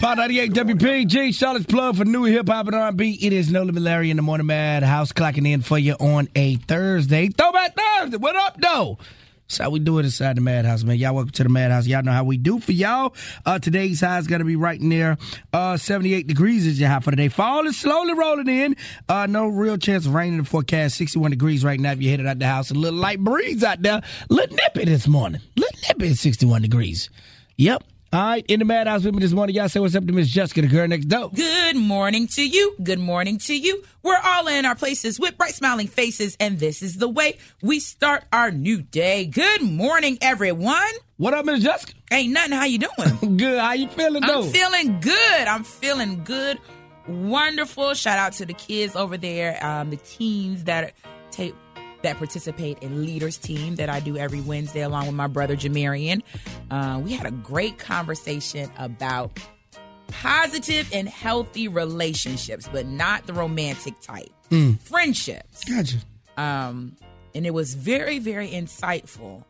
Pod 98 WPEG, Charlotte's plug for new hip hop and R&B. It is No Limit Larry in the Morning Mad House clocking in for you on a Thursday. Throwback Thursday. What up, though? That's how we do it inside the Madhouse, man. Y'all welcome to the Madhouse. Y'all know how we do for y'all. Uh, today's high is going to be right near uh, 78 degrees is your high for today. Fall is slowly rolling in. Uh, no real chance of rain in the forecast. 61 degrees right now if you're headed out the house. A little light breeze out there. Little nippy this morning. Little nippy at 61 degrees. Yep. All right, in the madhouse with me this morning, y'all say what's up to Miss Jessica, the girl next door. Good morning to you. Good morning to you. We're all in our places with bright smiling faces, and this is the way we start our new day. Good morning, everyone. What up, Miss Jessica? Ain't nothing. How you doing? Good. How you feeling, though? I'm feeling good. I'm feeling good. Wonderful. Shout out to the kids over there, um, the teens that take that participate in Leaders Team that I do every Wednesday along with my brother Jamarian. Uh, we had a great conversation about positive and healthy relationships, but not the romantic type. Friendships. Gotcha. Um, and it was very, very insightful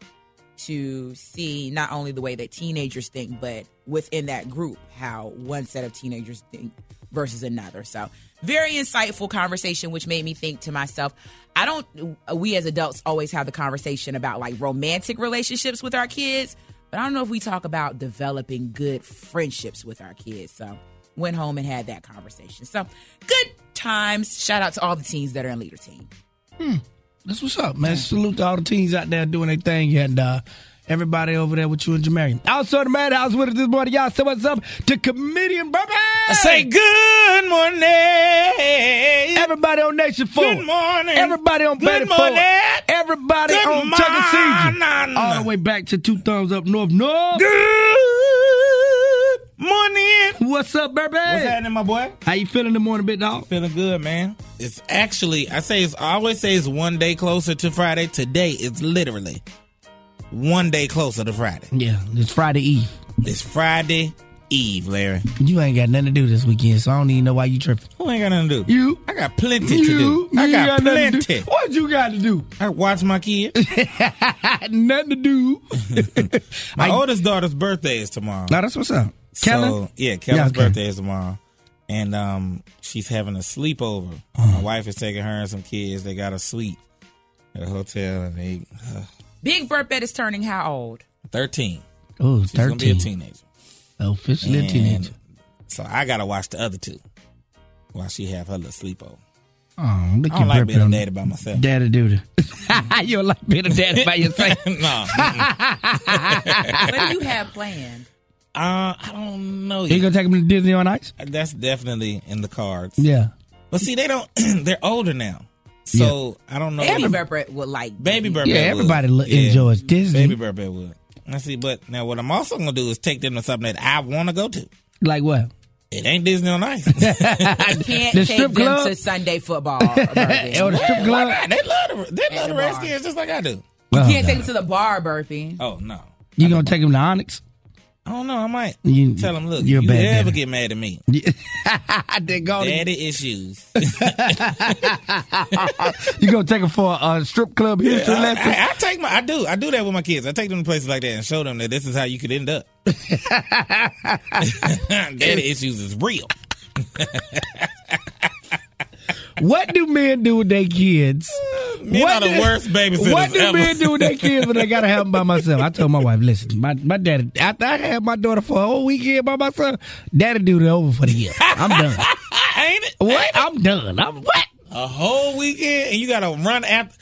to see not only the way that teenagers think, but within that group, how one set of teenagers think versus another. So, very insightful conversation, which made me think to myself, I don't, we as adults always have the conversation about like romantic relationships with our kids, but I don't know if we talk about developing good friendships with our kids. So, went home and had that conversation. So, good times. Shout out to all the teens that are in leader team. That's what's up, man. Salute to all the teens out there doing their thing and uh, everybody over there with you and Jamarian. Also, the Madhouse with us this morning. Y'all say what's up to comedian Burpie. I say good morning. Everybody on Nations Ford. Good morning. Everybody on Beatties Ford. morning. Everybody Good on Tuckaseegee. All the way back to Two Thumbs Up North. North. Good morning. What's up, Burpie? What's happening, my boy? How you feeling the morning, bit dog? Feeling good, man. It's actually, I say, it's, I always say it's one day closer to Friday. Today, it's literally one day closer to Friday. Yeah, it's Friday Eve. It's Friday Eve, Larry. You ain't got nothing to do this weekend, so I don't even know why you tripping. Who ain't got nothing to do? You. I got plenty to do. I got do. plenty. What you got to do? I watch my kids. nothing to do. My I- oldest daughter's birthday is tomorrow. No, that's what's up. Kellen? So yeah, Kellen's Yeah, okay. birthday is tomorrow, and um, she's having a sleepover. Uh-huh. My wife is taking her and some kids. They got a suite at a hotel, and they uh, Big Burpet is turning how old? thirteen. Oh, She's gonna be a teenager. Officially a teenager. So I gotta watch the other two while she have her little sleepover. Oh, look I don't like Burpie being a daddy by myself. Daddy duty. you don't like being a daddy by yourself. no. What do you have planned? uh, I don't know. you gonna take him to Disney on Ice? That's definitely in the cards. Yeah. But see, they don't. they're older now, so I don't know. Baby if- Burpet would like Baby Burpet. Yeah, everybody lo- enjoys Disney. Baby Burpet would. I see, but now what I'm also gonna do is take them to something that I want to go to. Like what? It ain't Disney on Ice. I can't The take strip them club? to Sunday football. Burpie. Or oh, the strip Why club? not? They love the they love the the. Redskins just like I do. Oh, you Oh, can't take them to the bar, Burpie. Oh no, You gonna take them to Onyx? I don't know. I might You- tell them, look, you're you ever get mad at me, they go. daddy issues. You gonna take him for a strip club history I, lesson? I, I take my, I do, I do that with my kids. I take them to places like that and show them that this is how you could end up. daddy issues is real. What do men do with their kids? Men What are the do- worst babysitters What do ever. men do with their kids when they gotta have them by myself? I told my wife, listen, my my daddy, after I had my daughter for a whole weekend by myself, daddy do it over for the year. I'm done. Ain't it? what? I'm done. I'm what? A whole weekend and you gotta run after.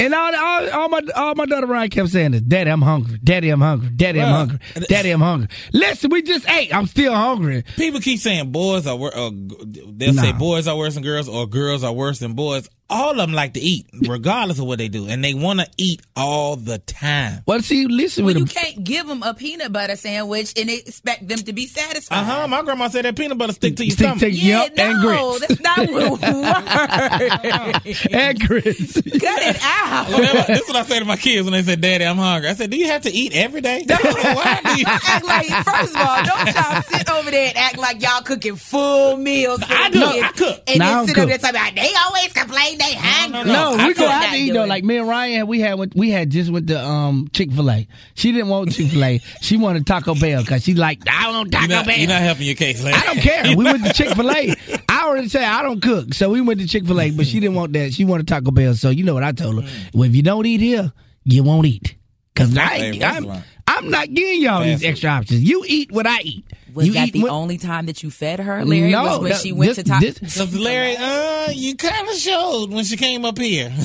And all, all, all my all my daughter Ryan kept saying this, Daddy, I'm hungry. Daddy, I'm hungry. Daddy, I'm hungry. Daddy, I'm hungry. Listen, we just ate. I'm still hungry. People keep saying boys are worse. Or uh, they'll say boys are worse than girls, or girls are worse than boys. All of them like to eat, regardless of what they do, and they want to eat all the time. Well, see, listen Well, you them. can't give them a peanut butter sandwich and expect them to be satisfied. Uh huh. My grandma said that peanut butter stick to your Stick stomach. to- Yeah, Yep, and no, grits. that's not what works. And Chris. Cut it out. this is what I say to my kids when they say, "Daddy, I'm hungry." I said, "Do you have to eat every day? Why do you?" act like first of all, don't y'all sit over there and act like y'all cooking full meals. I do. kids I cook. And Now then don't sit over cook. there talking about they always complain they hungry. No, I we go could out to eat though. it. Like me and Ryan, we had we had just went to um Chick Fil A. She didn't want Chick Fil A. she wanted Taco Bell because she like I want Taco You're not, Bell. you're not helping your case, Larry. I don't care. We went to Chick Fil A. I already said I don't cook, so we went to Chick Fil A. But she didn't want that. She wanted Taco Bell. So you know what I told her? Well, if you don't eat here, you won't eat. Cause I, I'm. I'm not giving y'all these extra options. You eat what I eat. Was you that the what- only time that you fed her, Larry? No, was when that- she went this- to top. this- Because Larry, uh, you kind of showed when she came up here.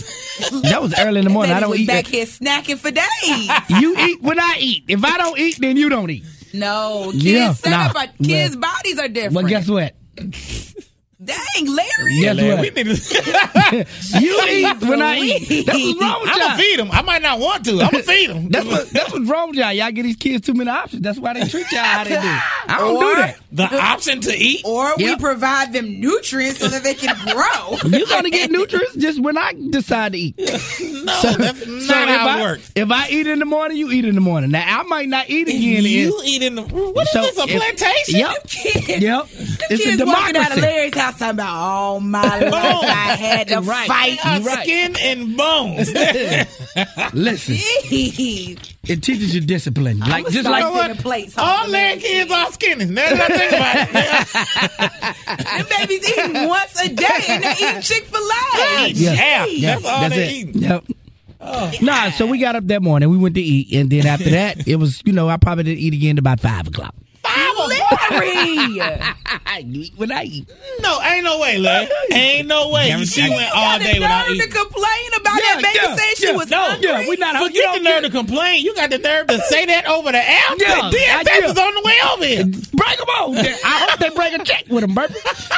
That was early in the morning. I don't was eat. back here snacking for days. You eat when I eat. If I don't eat, then you don't eat. no, kids Yeah, set nah. up. our- Kids' Well- bodies are different. Well, guess what? Dang, Larry. Guess Larry, what? we need to. You eat when I eat. That's what's wrong with I'm y'all. gonna feed them. I might not want to. I'm gonna feed them. That's what that's what's wrong with y'all. Y'all give these kids too many options. That's why they treat y'all how they do. I don't do Or- that. the option to eat. Or we provide them nutrients so that they can grow. You're gonna get nutrients just when I decide to eat. No, So, that's not if how I, it works. If I eat in the morning, you eat in the morning. Now I might not eat again. you eat in the. What is So this? A if- plantation? Yep. Kids, Yep. It's a kids walking out of. Larry's house talking about all my life I had to Right. fight. Right. Skin and bones. Listen, Jeez. it teaches you discipline. Like just start like sending plates. All Larry kids are skinny. Now that I think about it. Them babies eating once a day and they eat Chick Fil A. Yeah, Yeah, that's all that's they it. eating. Yep. Oh. Nah, so we got up that morning. We went to eat, and then after that, it was you know I probably didn't eat again about five o'clock. Larry. I eat what I eat. No, ain't no way, Larry. Ain't no way. Damn it, She I- went all Got day the without nerve eating. to complain about Yeah, that baby yeah, saying she was No, hungry. yeah, we not So hungry. get the nerve to complain. You got the nerve to say that over the air. Yeah, the I DFS do. is on the way over here. Bring them on. I hope they bring a check with them, Burpie.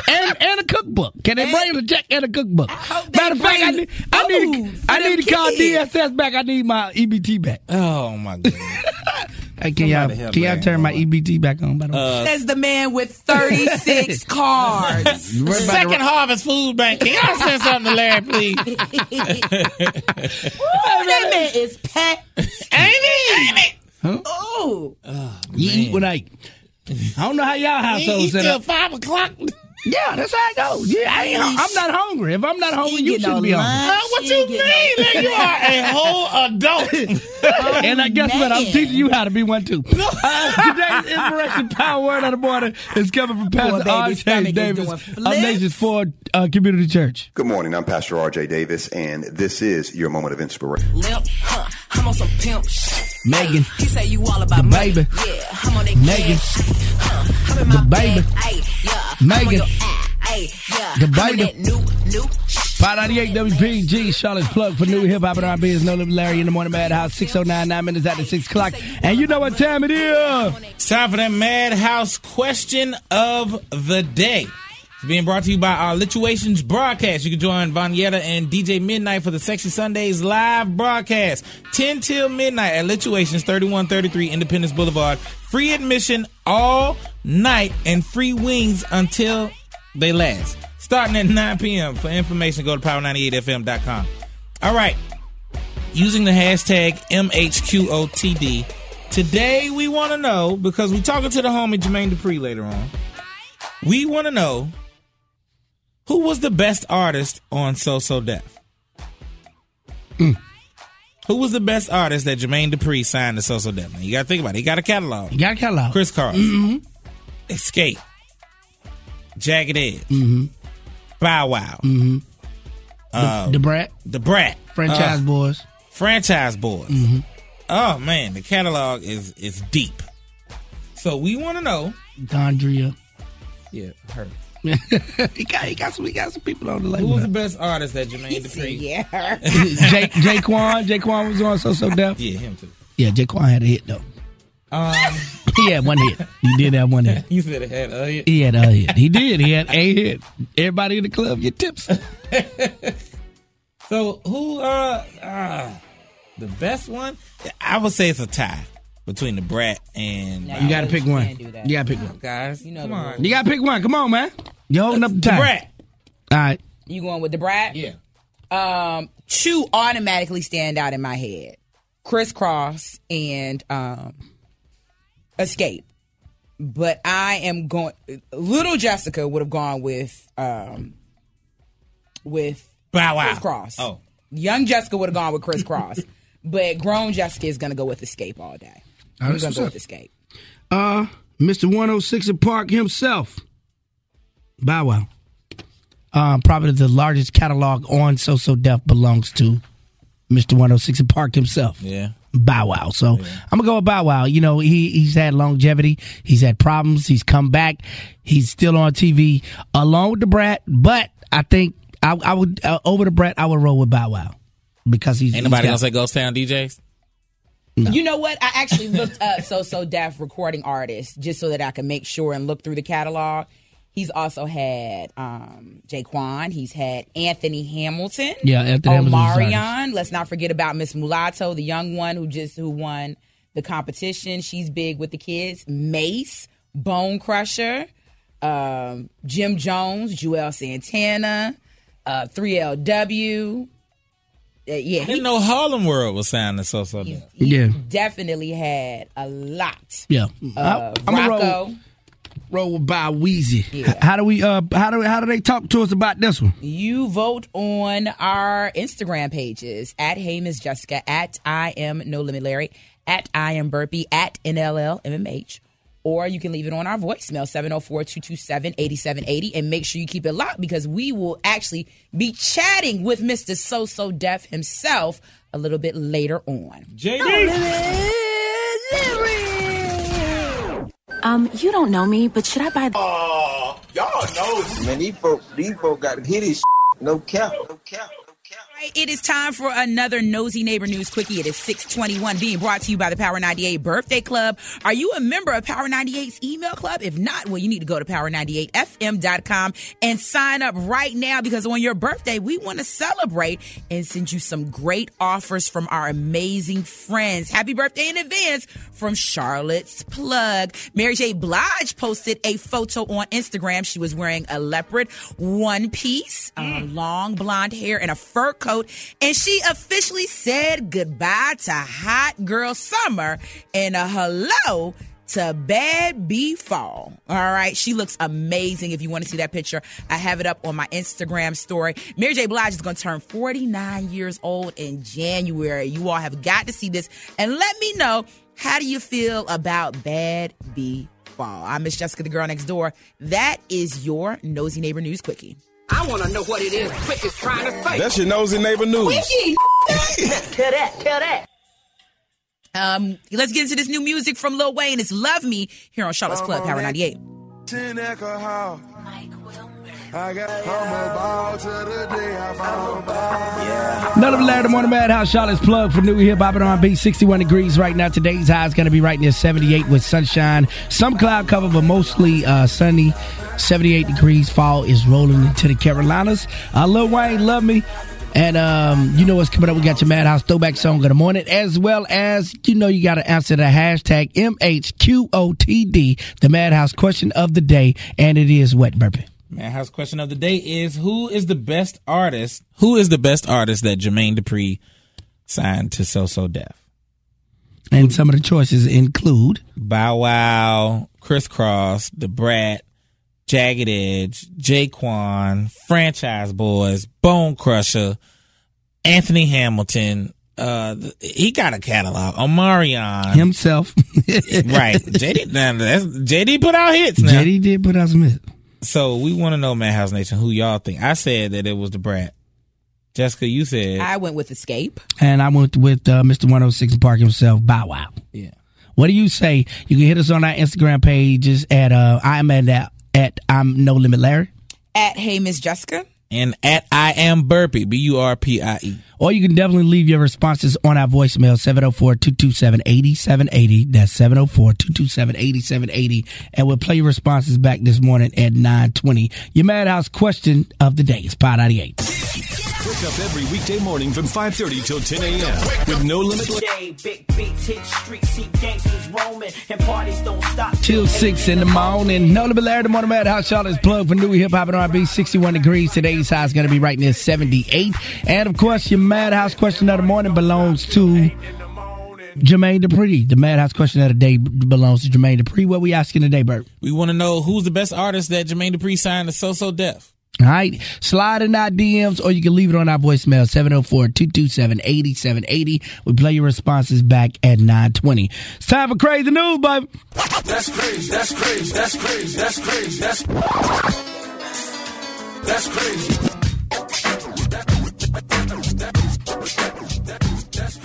And, and a cookbook. Can they bring a check and a cookbook? Matter of fact, I need, I need, to, I need to call. DSS back. I need my EBT back. Oh my goodness. Hey, can y'all, Somebody help can y'all turn my. EBT back on? By the way? Uh, Says the man with 36 cards. You worried Second Harvest Food Bank. Can y'all send something to Larry, please? Oh, that man is packed. Ain't he? Ain't he? Oh, the, you eat when I eat. I don't know how y'all He household eat set till five o'clock. Yeah, that's how it goes. Yeah, I ain't, I'm not hungry. If I'm not hungry, you get shouldn't no be hungry. Uh, what She you ain't getting mean? Like, you are a whole adult. and I guess what? I'm teaching you how to be one too. Uh, today's inspiration power word of the morning is coming from Pastor baby's R.J. is Davis doing of flips. Nations Ford uh, Community Church. Good morning. I'm Pastor RJ Davis, and this is your moment of inspiration. limp, huh? I'm on some pimp shit. Megan. He say you all about The money. baby. Yeah, I'm on that Megan. cash. Huh? I'm in my The baby. bag. Megan. your ass. Ayy, yeah. The I'm baby. that new, new 598 WPEG, Charlotte's plug for new hip hop and R&B is No Limit Larry in the morning madhouse, 609, 9 minutes after 6 o'clock. And you know what time it is. It's time for that Madhouse question of the day. Being brought to you by our Lituations broadcast. You can join Vanyetta and DJ Midnight for the Sexy Sundays live broadcast. 10 till midnight at Lituations 3133 Independence Boulevard. Free admission all night and free wings until they last. Starting at 9 p.m. For information, go to power98fm.com. All right using the hashtag MHQOTD. Today we want to know because we're talking to the homie Jermaine Dupri later on. We want to know who was the best artist on So So Def. Mm. Who was the best artist that Jermaine Dupri signed to So So Def? Now, you got to think about it. He got a catalog. You got a catalog. Kris Kross, mm-hmm. Xscape, Jagged Edge, mm-hmm. Bow Wow, mm-hmm. the, uh, Da Brat, Da Brat, Franchise uh, Boys. Franchize Boyz. Oh man, the catalog is is deep. So we want to know. Dondria. Yeah, her. he, got, he, got some, he got some people on the Who was the best artist that Jermaine Dupri? yeah. Jake, J-Kwon. J-Kwon was on So So Def. Yeah, him too. Yeah, J-Kwon had a hit, though. Um, He had one hit. He did have one hit. you said it had. Uh, yeah. He had a hit. He did. He had a hit. Everybody in the club get tips. So who? Uh, uh, the best one? I would say it's a tie between Da Brat and No, You got to pick one. Can't do. You got to pick one. guys. You know come on. You got to pick one. Come on, man. You holding up the the time. Brat. All right. You going with Da Brat? Yeah. Um, two automatically stand out in my head: Kris Kross and um, Xscape. But I am going. Little Jessica would have gone with um, with Bow Wow. Kris Kross. Oh. Young Jessica would have gone with Kris Kross. But grown Jessica is going to go with Xscape all day. I'm that's going to go what's with Xscape. Uh, Mr. 106 in Park himself. Bow Wow. Um, probably the largest catalog on So So Def belongs to Mr. 106 and Park himself. Yeah. Bow Wow. So I'm gonna go with Bow Wow. You know, he he's had longevity. He's had problems. He's come back. He's still on TV along with Da Brat. But I think I, I would uh, over Da Brat. I would roll with Bow Wow because he's anybody nobody he's gonna got- say Ghost Town DJs? You know what? I actually looked up So So Def recording artists just so that I could make sure and look through the catalog. He's also had um, J-Kwon. He's had Anthony Hamilton. Yeah, Anthony Hamilton's artist. Omarion. Let's not forget about Miss Mulatto, the young one who just who won the competition. She's big with the kids. Mase, Bone Crusher, um, Jim Jones, Juelz Santana, uh, 3LW. Uh, yeah, I didn't know Harlem World was sounding so so. he Yeah. definitely had a lot. Yeah, Uh, I'm gonna Rocco, roll with by Weezy. Yeah. How do we? Uh, how do how do they talk to us about this one? you vote on our Instagram pages at Hey Miss Jessica, at I am No Limit Larry, at I am Burpie, at NLL MMH. Or you can leave it on our voicemail, 704 227 8780. And make sure you keep it locked because we will actually be chatting with Mr. So So Def himself a little bit later on. JD. Um, you don't know me, but should I buy the Y'all know Man, these folk, these folk got to hit his no cap, no cap, no cap. Right, it is time for another Nosy Neighbor News Quickie. It is 621 being brought to you by the Power 98 Birthday Club. Are you a member of Power 98's email club? If not, well, you need to go to power98fm.com and sign up right now because on your birthday, we want to celebrate and send you some great offers from our amazing friends. Happy birthday in advance from Charlotte's Plug. Mary J. Blige posted a photo on Instagram. She was wearing a leopard one piece, um, long blonde hair, and a fur coat. And she officially said goodbye to hot girl summer and a hello to bad bee fall. All right. She looks amazing. If you want to see that picture, I have it up on my Instagram story. Mary J. Blige is going to turn 49 years old in January. You all have got to see this and let me know how do you feel about bad bee fall. I'm Miss Jessica, the girl next door. That is your nosy neighbor news quickie. I want to know what it is Quick is trying to say. That's your nosy neighbor news. Quickie, Tell that, tell that. Um, let's get into this new music from Lil Wayne. It's Love Me here on Charlotte's Club, Power 98. 10 Echo How. Mike Wilmer. I got Another Larry the Morning Madhouse Charlotte's plug for new hip hop and R&B. 61 degrees right now. Today's high is going to be right near 78 with sunshine. Some cloud cover, but mostly uh, sunny. 78 degrees. Fall is rolling into the Carolinas. Uh, Lil Wayne, love me. And um, you know what's coming up. We got your Madhouse throwback song of the morning, as well as you know you got to answer the hashtag MHQOTD, the Madhouse question of the day, and it is wet burping. Madhouse question of the day is who is the best artist? Who is the best artist that Jermaine Dupri signed to So So Def? And some of the choices include Bow Wow, Kris Kross, Da Brat, Jagged Edge, J-Kwon, Franchize Boyz, Bone Crusher, Anthony Hamilton. Uh, he got a catalog. Omarion, himself. right? JD, now that's, JD put out hits now. JD did put out some hits. So we want to know, Madhouse Nation, who y'all think? I said that it was Da Brat. Jessica, you said I went with Xscape. And I went with uh, Mr. 106 Park himself, Bow Wow. yeah. What do you say? You can hit us on our Instagram pages at uh, I'm at that at I'm No Limit Larry, At Hey Miss Jessica. and at I am Burpie, B U R P I E. or you can definitely leave your responses on our voicemail 704-227-8780. That's 704-227-8780, and we'll play your responses back this morning at 9:20. Your Madhouse question of the day is Pod 98. Wake up every weekday morning from 5.30 till 10 a.m. with No Limit Day, big beats hit street, see gangsters roaming, and parties don't stop. Till six in the morning. No Limit Larry, the Morning Madhouse. Charlotte's plug for new hip hop and R&B. 61 degrees. Today's high is going to be right near 78. And of course, your Madhouse question of the morning belongs to Jermaine Dupri. The Madhouse question of the day belongs to Jermaine Dupri. What we asking today, Bert? We want to know who's the best artist that Jermaine Dupri signed to So So Def. All right. Slide in our DMs or you can leave it on our voicemail 704-227-8780. We play your responses back at 920. It's time for crazy news, baby. That's crazy. That's crazy. That's crazy. That's crazy. That's that's crazy.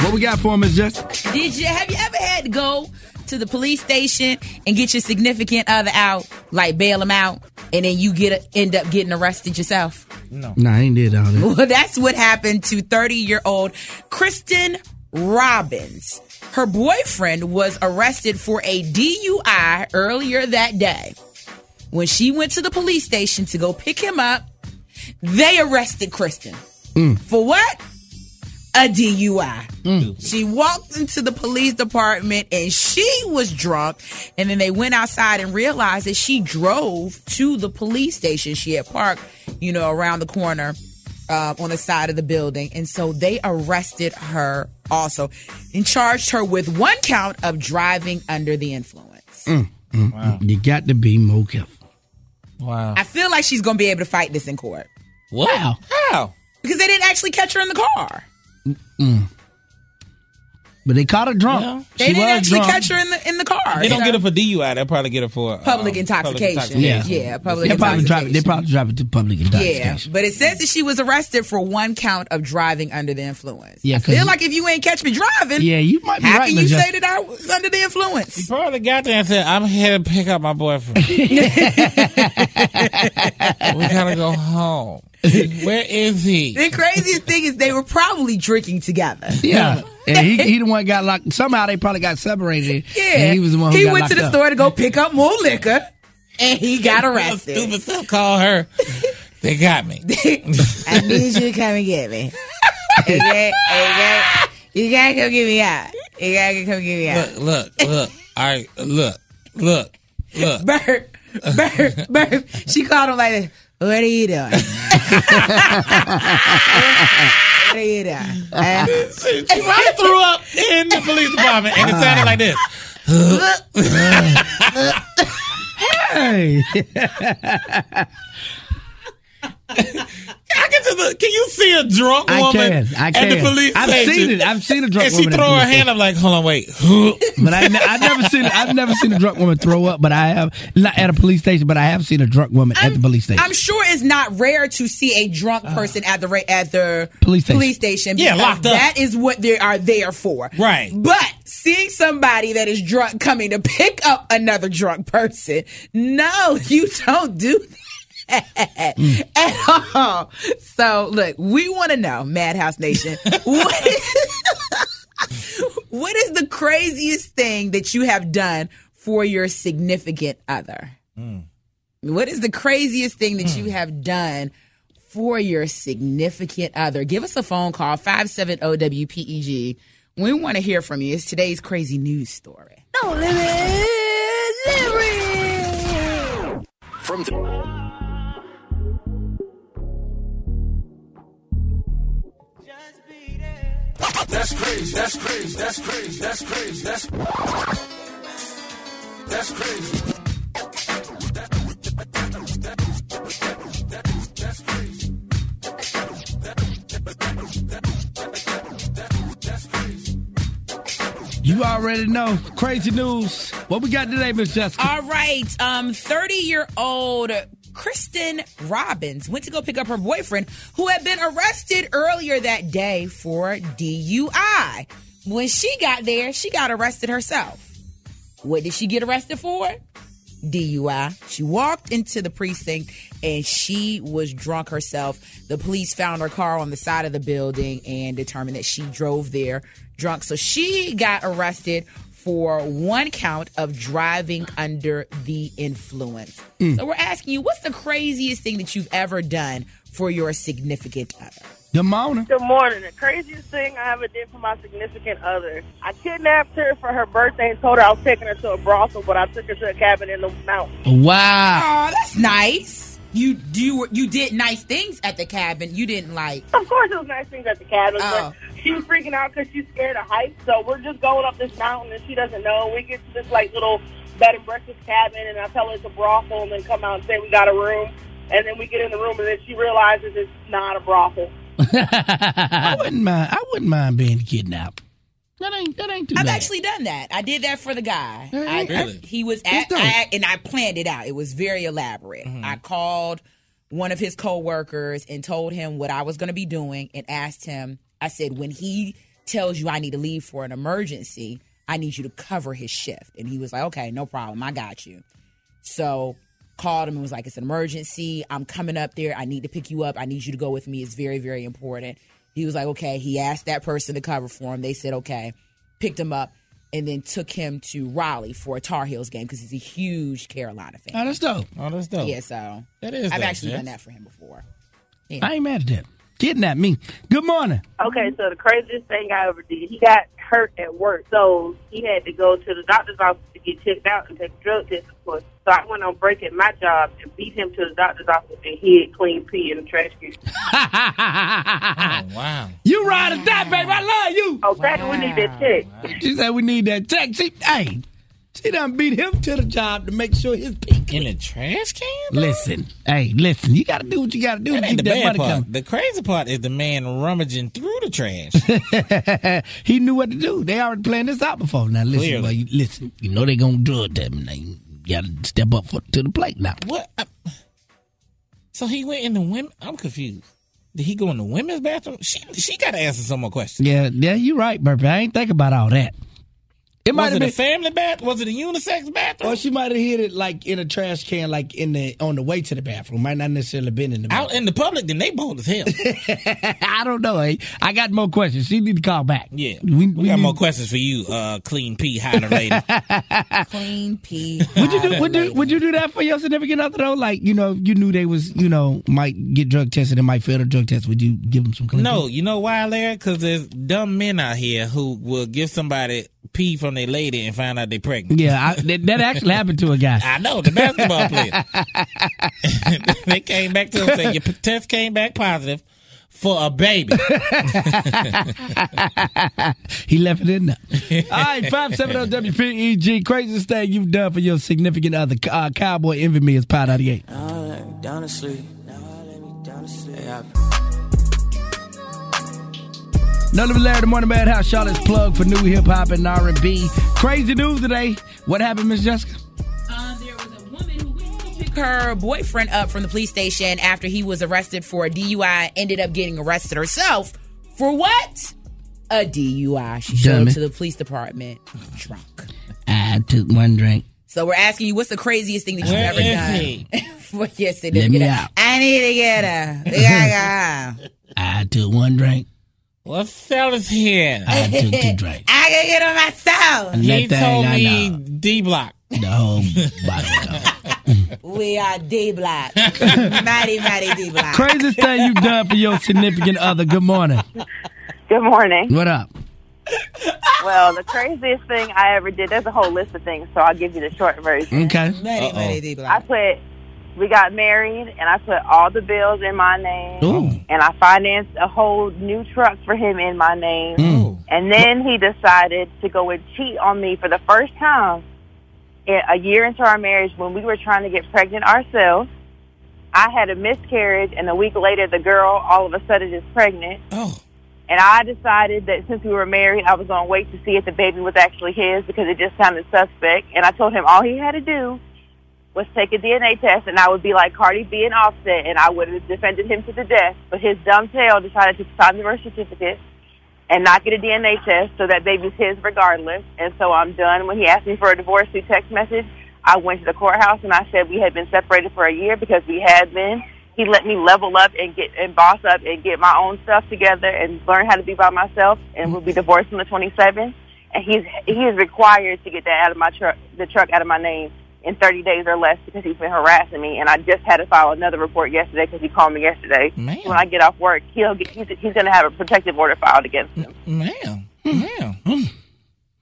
What we got for him is just Did you have you ever had to go to the police station and get your significant other out, like bail them out, and then you get end up getting arrested yourself? No, no, I ain't did all that. Well, that's what happened to 30 year old Kristen Robbins. Her boyfriend was arrested for a DUI earlier that day. When she went to the police station to go pick him up, they arrested Kristen. Mm. For what? A DUI. She walked into the police department and she was drunk. And then they went outside and realized that she drove to the police station. She had parked, you know, around the corner uh, on the side of the building. And so they arrested her also and charged her with one count of driving under the influence. Mm, mm, mm. You got to be more careful. Wow. I feel like she's going to be able to fight this in court What? How? How? because they didn't actually catch her in the car. Mm. But they caught her drunk. They she didn't actually drunk. catch her in the in the car. They don't So- get her for DUI. They'll probably get her for Public um, intoxication. Yeah. Yeah, public They probably drive. intoxication. They probably drive it to public intoxication. Yeah, but it says that she was arrested for one count of driving under the influence. Yeah, I 'cause- feel like if you ain't catch me driving, Yeah, you might be how right, can you Jess- say that I was under the influence? He probably got there and said, "I'm here to pick up my boyfriend. we gotta go home. Where is he? The craziest thing is they were probably drinking together. Yeah, and he he the one got locked. Somehow they probably got separated. Yeah, and he was the one who He got went to the up. store to go pick up more liquor, and he got arrested. Stupid stuff. Call her. They got me. I need you to come and get me. Okay, okay. You gotta come get me out. You gotta come get me out. Look, look, look. All right, look, look, look. Bert, Bert, Bert. She called him like this. What are you doing? what are you doing? Uh, She threw up in the police department, and it sounded like this. Hey, I can you see a drunk I woman can, I at can. the police I've station? seen it. I've seen a drunk and she woman at throw the her police hand up like, hold on, wait. but I I've never seen I've never seen a drunk woman throw up. But I have not at a police station. But I have seen a drunk woman at the police station. I'm sure it's not rare to see a drunk uh. person at the at the Police station. station. Yeah, locked up. That is what they are there for. Right. But seeing somebody that is drunk coming to pick up another drunk person, no, you don't do that. At all. So look, we want to know, Madhouse Nation, what is, what is the craziest thing that you have done for your significant other? Hmm. What is the craziest thing that you hmm. have done for your significant other? Give us a phone call, 570-WPEG. We want to hear from you. It's today's crazy news story. No limit, From the That's crazy. That's crazy. That's crazy. That's crazy. That's that's crazy. you already know crazy news. What we got today, Miss Jessica? All right. Um, 30 year old Kristen Robbins went to go pick up her boyfriend who had been arrested earlier that day for DUI. When she got there, she got arrested herself. What did she get arrested for? DUI. She walked into the precinct and she was drunk herself. The police found her car on the side of the building and determined that she drove there drunk. So she got arrested for one count of driving under the influence. Mm. So we're asking you, what's the craziest thing that you've ever done for your significant other? Good morning. Good morning. The craziest thing I ever did for my significant other, I kidnapped her for her birthday and told her I was taking her to a brothel, but I took her to a cabin in the mountains. Wow. Oh, that's nice. You you you did nice things at the cabin. You didn't like Of course, it was nice things at the cabin, Oh. but she was freaking out because she's scared of heights. So we're just going up this mountain, and she doesn't know. We get to this like little bed and breakfast cabin, and I tell her it's a brothel, and then come out and say we got a room. and then we get in the room, and then she realizes it's not a brothel. I wouldn't mind. I wouldn't mind being kidnapped. That ain't that ain't too I've bad. actually done that. I did that for the guy. I, Really? he was That's at. I, and I planned it out. It was very elaborate. Mm-hmm. I called one of his coworkers and told him what I was going to be doing, and asked him. I said, when he tells you I need to leave for an emergency, I need you to cover his shift. And he was like, okay, no problem, I got you. So called him and was like, it's an emergency. I'm coming up there. I need to pick you up. I need you to go with me. It's very, very important. He was like, okay. He asked that person to cover for him. They said, okay. Picked him up and then took him to Raleigh for a Tar Heels game because he's a huge Carolina fan. Oh, that's dope. Oh, that's dope. Yeah, so That is I've dope, actually Jess. done that for him before. I ain't mad at that. Kidnap me. Good morning. Okay, so the craziest thing I ever did, he got hurt at work, so he had to go to the doctor's office to get checked out and take a drug test, of course. So I went on break at my job and beat him to the doctor's office and hid clean pee in the trash can. Oh, wow. You ride or die, baby. I love you. Oh, Daddy, we need that check. She said we need that check. She, hey, she done beat him to the job to make sure his pee. In the trash can? Listen, hey, listen. You got to do what you got to do That to keep the that bad money part. coming. The crazy part is the man rummaging through the trash. he knew what to do. They already planned this out before. Now listen, Clearly. well, you, listen. You know they gonna drug them, and you got to step up for, to the plate now. what? I- so he went in the women. I'm confused. Did he go in the women's bathroom? She she got to answer some more questions. Yeah, yeah, you're right, Burpie. I ain't think about all that. It might Was have it been. a family bath? Was it a unisex bathroom? or she might have hid it like in a trash can, like in the on the way to the bathroom. Might not necessarily been in the Out in the public, then they bold as hell. I don't know. eh? I got more questions. She need to call back. Yeah, we, we, got need- more questions for you, uh, clean pee hider lady. Clean pee. Would you do would, you would you do that for your significant other though? Like you know, if you knew they was you know might get drug tested and might fail the drug test. Would you give them some clean? no, you know why, Larry? Because there's dumb men out here who will give somebody pee from their lady and find out they pregnant. Yeah, I, that, that actually happened to a guy. I know the basketball player. they came back to him saying your test came back positive for a baby. he left it in there. All right, five seven zero WPEG. Craziest thing you've done for your significant other. Uh, Cowboy envy me is part of the eight. Now let me down to sleep. Now let me down to sleep. Yeah, None of Larry the Morning Madhouse, Charlotte's plug for new hip hop and R and B. Crazy news today. What happened, Miss Jessica? Uh, there was a woman who went to pick her boyfriend up from the police station after he was arrested for a DUI. Ended up getting arrested herself for what? A DUI. She showed up to the police department drunk. I took one drink. So we're asking you, what's the craziest thing that you've Where ever is done? he? for yes, Let me out. I need to get her. Yeah, yeah. I took one drink. What fellas here? I took two drinks. I can get on myself. And He that told me know. D block. The whole bottle. We are D Block. mighty, mighty D Block. Craziest thing you've done for your significant other. Good morning. Good morning. What up? Well, the craziest thing I ever did, there's a whole list of things, so I'll give you the short version. Okay. Mighty, Uh-oh. mighty D I Block. I put, we got married, and I put all the bills in my name, Ooh. and I financed a whole new truck for him in my name. Mm. And then he decided to go and cheat on me for the first time in, a year into our marriage when we were trying to get pregnant ourselves. I had a miscarriage, and a week later, the girl all of a sudden is pregnant. Oh, And I decided that since we were married, I was going to wait to see if the baby was actually his because it just sounded suspect. And I told him all he had to do was take a DNA test, and I would be like Cardi B and Offset, and I would have defended him to the death. But his dumb tail decided to sign the birth certificate and not get a DNA test, so that baby's his regardless. And so I'm done. When he asked me for a divorce through text message, I went to the courthouse and I said we had been separated for a year because we had been. He let me level up and get and boss up and get my own stuff together and learn how to be by myself. And we'll be divorced on the 27th. And he's he is required to get that out of my truck, the truck out of my name in 30 days or less because he's been harassing me. And I just had to file another report yesterday because he called me yesterday. Man. When I get off work, he'll get he's, he's going to have a protective order filed against him. man, man.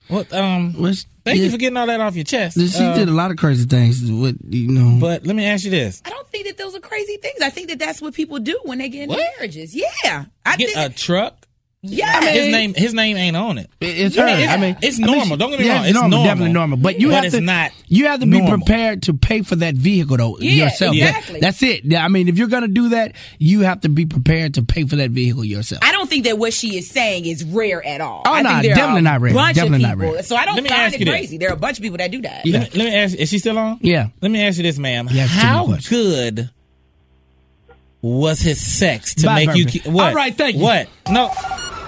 What? Um. What's, Thank yeah, you for getting all that off your chest. She Uh, did a lot of crazy things. What you know? But let me ask you this: I don't think that those are crazy things. I think that that's what people do when they get in What? marriages. Yeah. I Get think a truck Yeah, his name his name ain't on it. It's Yeah, her. it's- I mean, it's I mean, normal. she- Don't get me yeah, wrong. It's normal, normal. definitely normal. But you But have it's to not You have to be normal. prepared to pay for that vehicle though Yeah, yourself. That- exactly. that's it. Yeah, I mean, if you're gonna do that, you have to be prepared to pay for that vehicle yourself. I don't think that what she is saying is rare at all. Oh, I nah, definitely not rare. Bunch Definitely of not people. rare. So I don't Let me find it you this. crazy. There are a bunch of people that do that. Yeah. Let, me, let me ask. Is she still on? Yeah. Let me ask you this, ma'am. You asked too many How good was his sex to Bye, make you? Vernon. What? All right, thank you. What? No.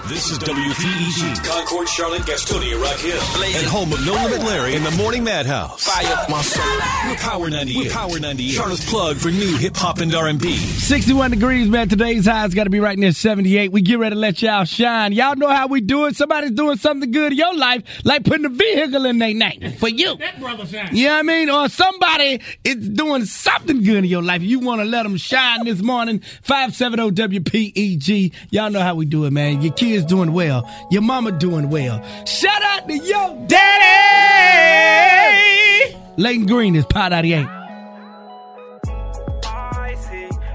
This is WPEG, Concord, Charlotte, Gastonia, Rock Hill, and home of No Limit Larry in the Morning Madhouse. Fire my soul. We're Power 98. We're Power 98. Charlotte's plug for new hip hop and R&B. 61 degrees, man. Today's high's got to be right near 78. We get ready to let y'all shine. Y'all know how we do it. Somebody's doing something good in your life, like putting a vehicle in their name for you. That brother shine. You know what I mean? Or somebody is doing something good in your life. You want to let them shine this morning. 570 WPEG. Y'all know how we do it, man. Your kids doing well. Your mama doing well. Shout out to your daddy. Leighton Green is Pot 98.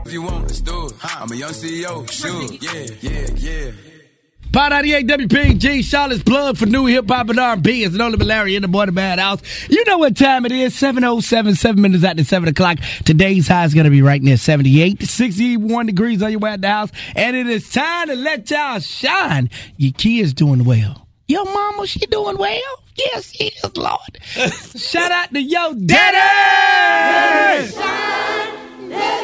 If you want, let's do it. I'm a young CEO, sure. Yeah, yeah, yeah. Pot 98 WPEG, Charlotte's plug for new hip hop and R&B. It's Nolan Larry in the Boy the Bad House. You know what time it is. 707, 7 minutes after 7 o'clock. Today's high is going to be right near 78. 61 degrees on your way at the house. And it is time to let y'all shine. Your kids doing well. Your mama, she doing well? Yes, she is, Lord. Shout out to your daddy! Get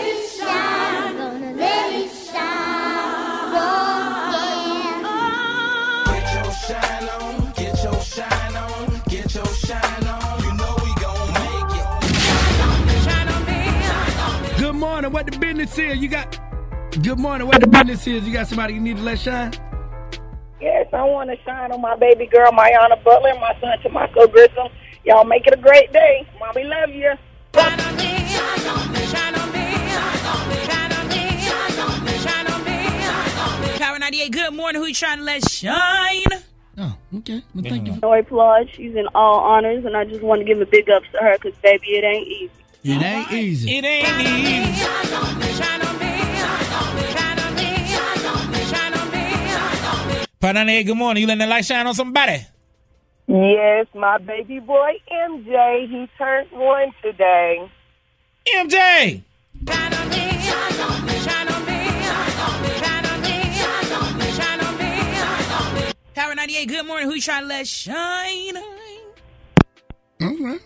morning. What the business is? You got. Good morning. What the business is? You got somebody you need to let shine? Yes, I want to shine on my baby girl, Mayana Butler, and my son, Tamako Grissom. Y'all make it a great day. Mommy love you. Power 98, good morning. Who you trying to let shine? Oh, okay. Well, thank you. Joy Plod. She's in all honors, and I just want to give a big ups to her because, baby, it ain't easy. It ain't easy. It ain't easy. Pot 98, good morning. You letting the light shine on somebody? Yes, my baby boy, MJ, he turned one today. MJ! Power 98, good morning. Who you trying to let shine? All right.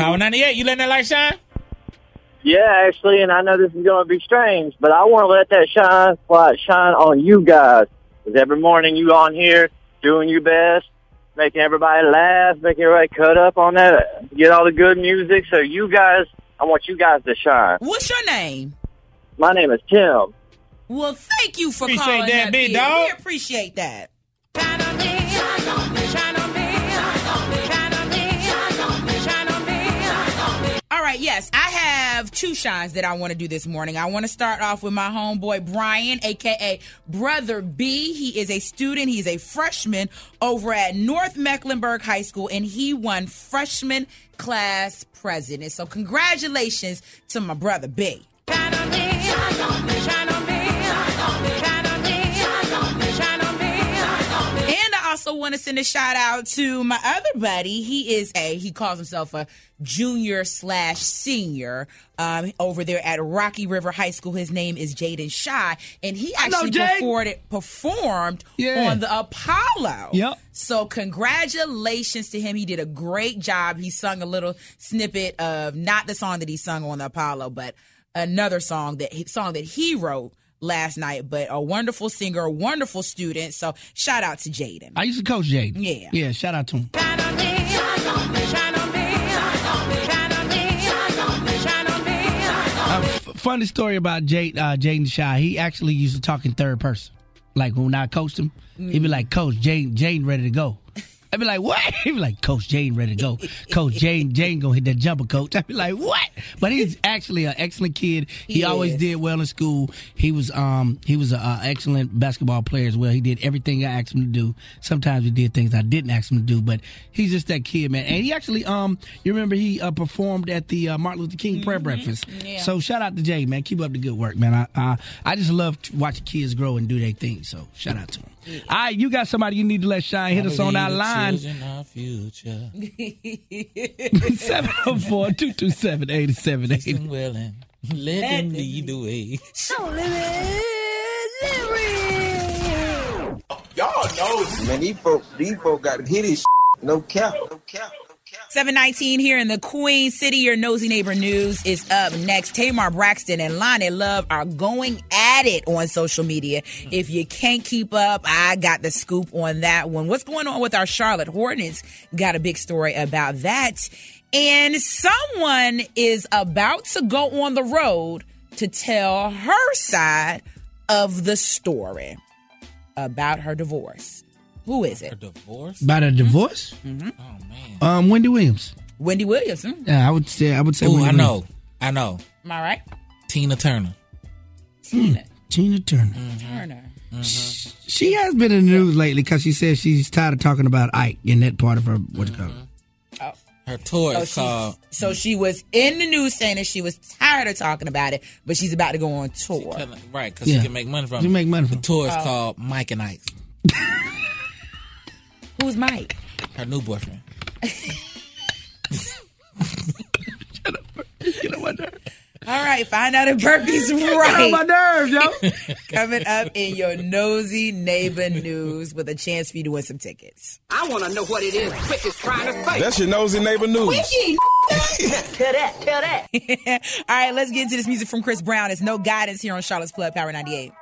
Power 98, you letting that light shine? Yeah, actually, and I know this is going to be strange, but I want to let that shine light shine on you guys. Because every morning you on here doing your best, making everybody laugh, making everybody cut up on that, get all the good music. So you guys, I want you guys to shine. What's your name? My name is Tim. Well, thank you for Appreciate calling that, up big here. dog. We appreciate that. Right, yes, I have two shines that I want to do this morning. I want to start off with my homeboy Brian, aka Brother B. He is a student, he's a freshman over at North Mecklenburg High School, and he won freshman class president. So, congratulations to my brother B. also want to send a shout out to my other buddy. He is a he calls himself a junior slash senior um, over there at Rocky River High School. His name is Jaden Shy, and he actually performed performed Yeah. on the Apollo. Yep. So congratulations to him. He did a great job. He sung a little snippet of not the song that he sung on the Apollo, but another song that song that he wrote last night. But a wonderful singer, a wonderful student. So shout out to Jaden. I used to coach Jaden. Yeah. Yeah, shout out to him. Uh, f- funny story about Jade, uh, Jaden Shy. He actually used to talk in third person. Like when I coached him, he'd be like, Coach, Jaden, Jaden ready to go. I'd be like, what? He'd be like, Coach Jane ready to go. Coach Jane, Jane gonna hit that jumper, coach. I'd be like, what? But he's actually an excellent kid. He, He always is. did well in school. He was um he was an excellent basketball player as well. He did everything I asked him to do. Sometimes he did things I didn't ask him to do, but he's just that kid, man. And he actually um you remember he uh, performed at the uh, Martin Luther King prayer breakfast. Yeah. So shout out to Jay, man. Keep up the good work, man. I I, I just love watching kids grow and do their thing. So shout out to him. All right, you got somebody you need to let shine. Hit us on our line. Children our future. 704-227-8780. willing. Let them lead the way. Y'all know, man. These folks, these folks got to hit his no cap, no cap. 719 here in the Queen City. Your nosy neighbor news is up next. Tamar Braxton and Loni Love are going at it on social media. If you can't keep up, I got the scoop on that one. What's going on with our Charlotte Hornets? Got a big story about that. And someone is about to go on the road to tell her side of the story about her divorce. Who is it? Divorce? About a divorce? Mm-hmm. Um, Wendy Williams. Wendy Williams. hmm? Yeah, I would say I would say. Oh, Wendy I Williams. know. I know. Am I right? Tina Turner. Tina. Tina Turner. Turner. She has been in the news lately because she says she's tired of talking about Ike in that part of her what's it called. Oh. Her tour So is she, called. so she was in the news saying that she was tired of talking about it, but she's about to go on tour. Right, because Yeah. she can make money from She it. make money The from tour is Oh. called Mike and Ike. Who's Mike? Her new boyfriend. Shut up. Get on my nerves. All right, find out if Burpie's right. Get on my nerves, yo. Coming up in your nosy neighbor news with a chance for you to win some tickets. I want to know what it is Quick is trying to say. That's your nosy neighbor news. Quickie, tell that, tell that. All right, let's get into this music from Chris Brown. There's no guidance here on Charlotte's Club Power 98.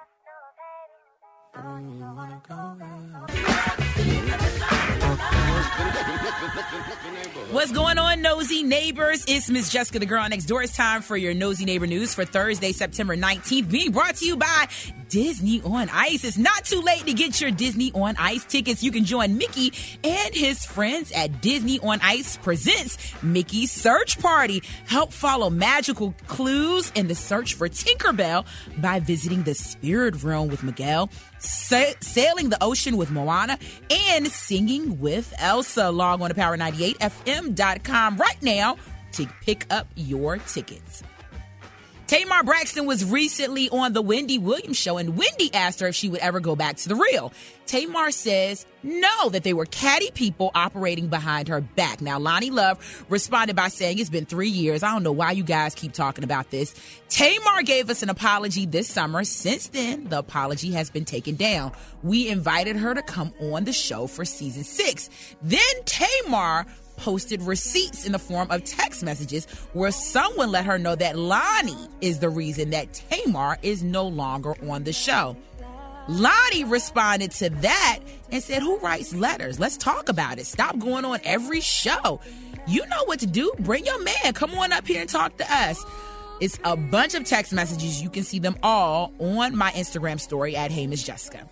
What's going on, nosy neighbors? It's Miss Jessica, the girl next door. It's time for your nosy neighbor news for Thursday, September 19th, being brought to you by Disney on Ice. It's not too late to get your Disney on Ice tickets. You can join Mickey and his friends at Disney on Ice presents Mickey's Search Party. Help follow magical clues in the search for Tinkerbell by visiting the Spirit Realm with Miguel, sa- sailing the ocean with Moana, and singing with Elsa. Log on to power98fm.com right now to pick up your tickets. Tamar Braxton was recently on the Wendy Williams show, and Wendy asked her if she would ever go back to the real. Tamar says no, that they were catty people operating behind her back. Now, Loni Love responded by saying, It's been three years. I don't know why you guys keep talking about this. Tamar gave us an apology this summer. Since then, the apology has been taken down. We invited her to come on the show for season six. Then Tamar posted receipts in the form of text messages where someone let her know that Loni is the reason that Tamar is no longer on the show. Loni responded to that and said, Who writes letters? Let's talk about it. Stop going on every show. You know what to do. Bring your man. Come on up here and talk to us. It's a bunch of text messages. You can see them all on my Instagram story at Hey Miss Jessica.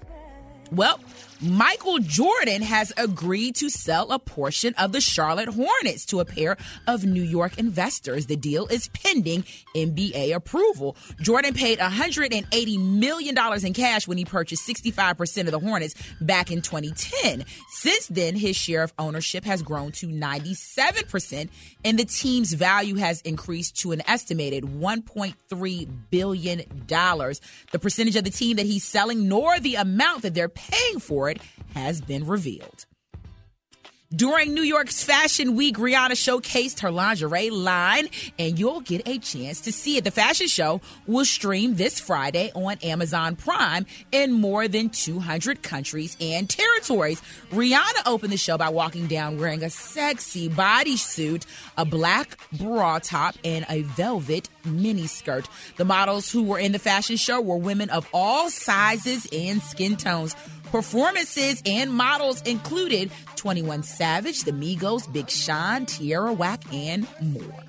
Well, Michael Jordan has agreed to sell a portion of the Charlotte Hornets to a pair of New York investors. The deal is pending NBA approval. Jordan paid $180 million in cash when he purchased 65% of the Hornets back in 2010. Since then, his share of ownership has grown to 97%, and the team's value has increased to an estimated $1.3 billion. The percentage of the team that he's selling, nor the amount that they're paying for has been revealed. During New York's Fashion Week, Rihanna showcased her lingerie line, and you'll get a chance to see it. The fashion show will stream this Friday on Amazon Prime in more than 200 countries and territories. Rihanna opened the show by walking down wearing a sexy bodysuit, a black bra top, and a velvet miniskirt. The models who were in the fashion show were women of all sizes and skin tones. Performances and models included 21 Savage, The Migos, Big Sean, Tierra Whack, and more.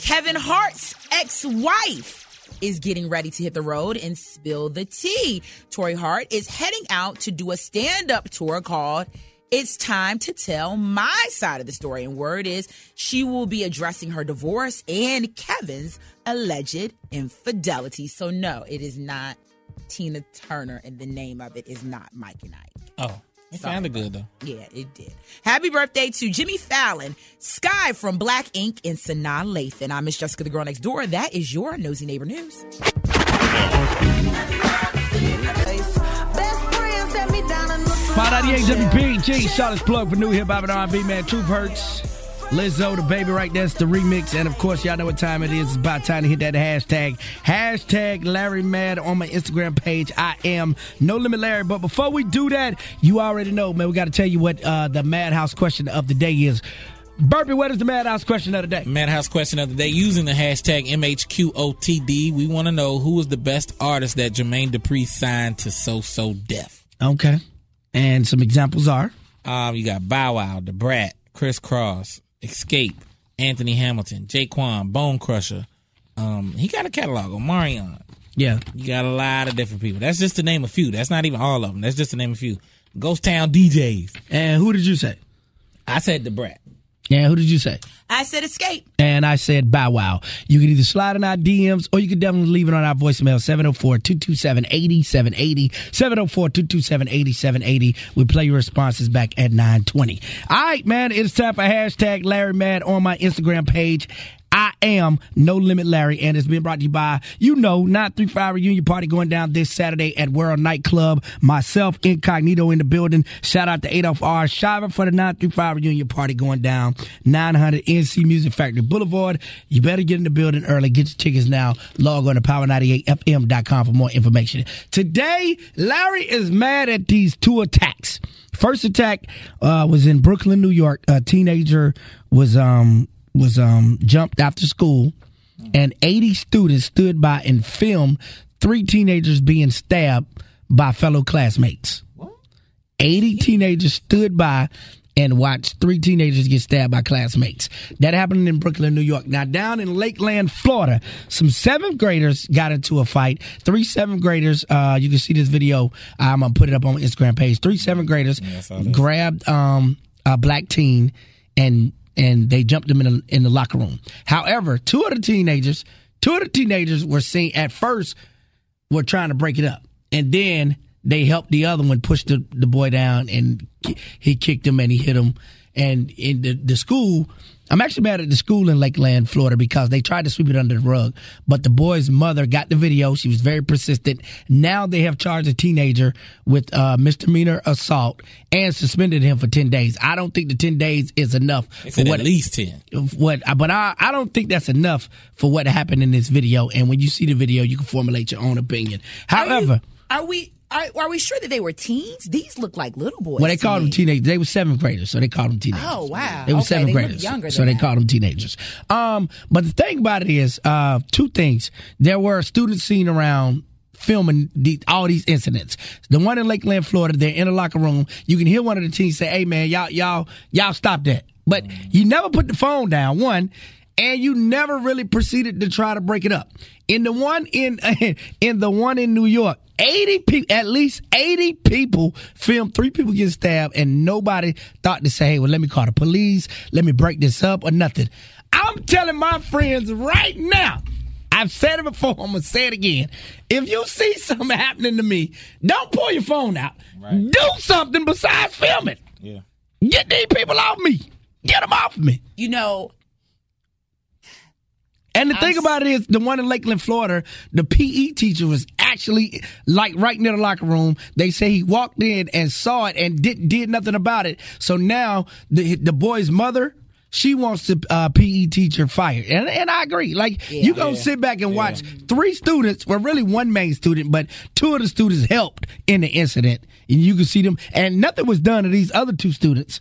Kevin Hart's ex wife is getting ready to hit the road and spill the tea. Torrei Hart is heading out to do a stand up tour called it's time to tell my side of the story. And word is she will be addressing her divorce and Kevin's alleged infidelity. So, no, it is not Tina Turner, and the name of it is not Mike and Ike. Oh, it Sorry. sounded good though. Yeah, it did. Happy birthday to Jimmy Fallon, Sky from Black Ink, and Sanaa Lathan. I'm Miss Jessica, the girl next door. That is your nosy neighbor news. Five ninety eight WPEG, Charlotte's plug for new hip hop and R&B, man. Truth hurts. Lizzo, the baby, right there's the remix, and of course, y'all know what time it is. It's about time to hit that hashtag. Hashtag Larry Mad on my Instagram page. I am No Limit Larry. But before we do that, you already know, man. We got to tell you what uh, the Madhouse question of the day is. Burpie, what is the Madhouse question of the day? Madhouse question of the day using the hashtag MHQOTD. We want to know who is the best artist that Jermaine Dupri signed to So So Def. Okay, and some examples are. Um, you got Bow Wow, Da Brat, Kris Kross, Xscape, Anthony Hamilton, J-Kwon, Bone Crusher. Um, he got a catalog on Marion. Yeah, You got a lot of different people. That's just to name a few. That's not even all of them. That's just to name a few. Ghost Town DJs. And who did you say? I said Da Brat. And who did you say? I said Xscape. And I said Bow Wow. You can either slide in our DMs or you can definitely leave it on our voicemail 704 227 8780. 704 227 8780. We play your responses back at 920. All right, man. It's time for hashtag Larry Mad on my Instagram page. I am No Limit Larry, and it's been brought to you by, you know, 935 reunion party going down this Saturday at World Nightclub. Myself, Incognito in the building. Shout out to Adolph R. Shiver for the 935 reunion party going down 900 NC Music Factory Boulevard. You better get in the building early. Get your tickets now. Log on to power98fm.com for more information. Today, Larry is mad at these two attacks. First attack uh, was in Brooklyn, New York. A teenager was um was um jumped after school, and 80 students stood by and filmed three teenagers being stabbed by fellow classmates. 80 teenagers stood by and watched three teenagers get stabbed by classmates. That happened in Brooklyn, New York. Now, down in Lakeland, Florida, some seventh graders got into a fight. Three seventh graders, uh, you can see this video. I'm going to put it up on my Instagram page. Three seventh graders grabbed um, a black teen and and they jumped him in the, in the locker room. However, two of the teenagers, two of the teenagers were seen at first were trying to break it up, and then they helped the other one push the, the boy down, and he kicked him and he hit him. And in the, the school, I'm actually mad at the school in Lakeland, Florida, because they tried to sweep it under the rug. But the boy's mother got the video. She was very persistent. Now they have charged a teenager with uh, misdemeanor assault and suspended him for 10 days. I don't think the 10 days is enough. They said at least 10. What, but I, I don't think that's enough for what happened in this video. And when you see the video, you can formulate your own opinion. However, Are we are, are we sure that they were teens? These look like little boys. well, they called me. them teenagers. They were seventh graders, so they called them teenagers. Oh wow! They were okay, seventh they graders, younger so than they called them teenagers. Um, but the thing about it is, uh, two things. There were students seen around filming the, all these incidents. The one in Lakeland, Florida, they're in a locker room. You can hear one of the teens say, "Hey, man, y'all, y'all, y'all, stop that!" But you never put the phone down. One. And you never really proceeded to try to break it up. In the one in in the one in New York, 80 people, at least 80 people filmed three people get stabbed and nobody thought to say, hey, well, let me call the police. Let me break this up or nothing. I'm telling my friends right now, I've said it before. I'm going to say it again. If you see something happening to me, don't pull your phone out. Do something besides filming. Yeah. Get these people off me. Get them off me. You know, And the thing about it is, the one in Lakeland, Florida, the PE teacher was actually like right near the locker room. They say he walked in and saw it and did did nothing about it. So now the the boy's mother. She wants the uh, PE teacher fired, and and I agree. Like you gonna Yeah. sit back and watch three students, well, really one main student, but two of the students helped in the incident, and you can see them, and nothing was done to these other two students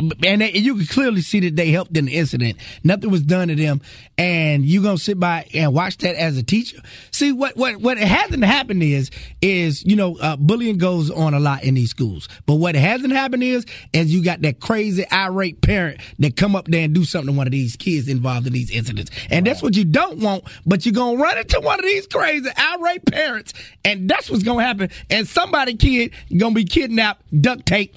and they, you can clearly see that they helped in the incident. Nothing was done to them, and you gonna sit by and watch that as a teacher. See what what what hasn't happened is is you know uh, bullying goes on a lot in these schools, but what hasn't happened is is you got that crazy irate parent that come up there and do something to one of these kids involved in these incidents, and that's what you don't want. But you're gonna run into one of these crazy irate parents, and that's what's gonna happen. And somebody kid gonna be kidnapped, duct tape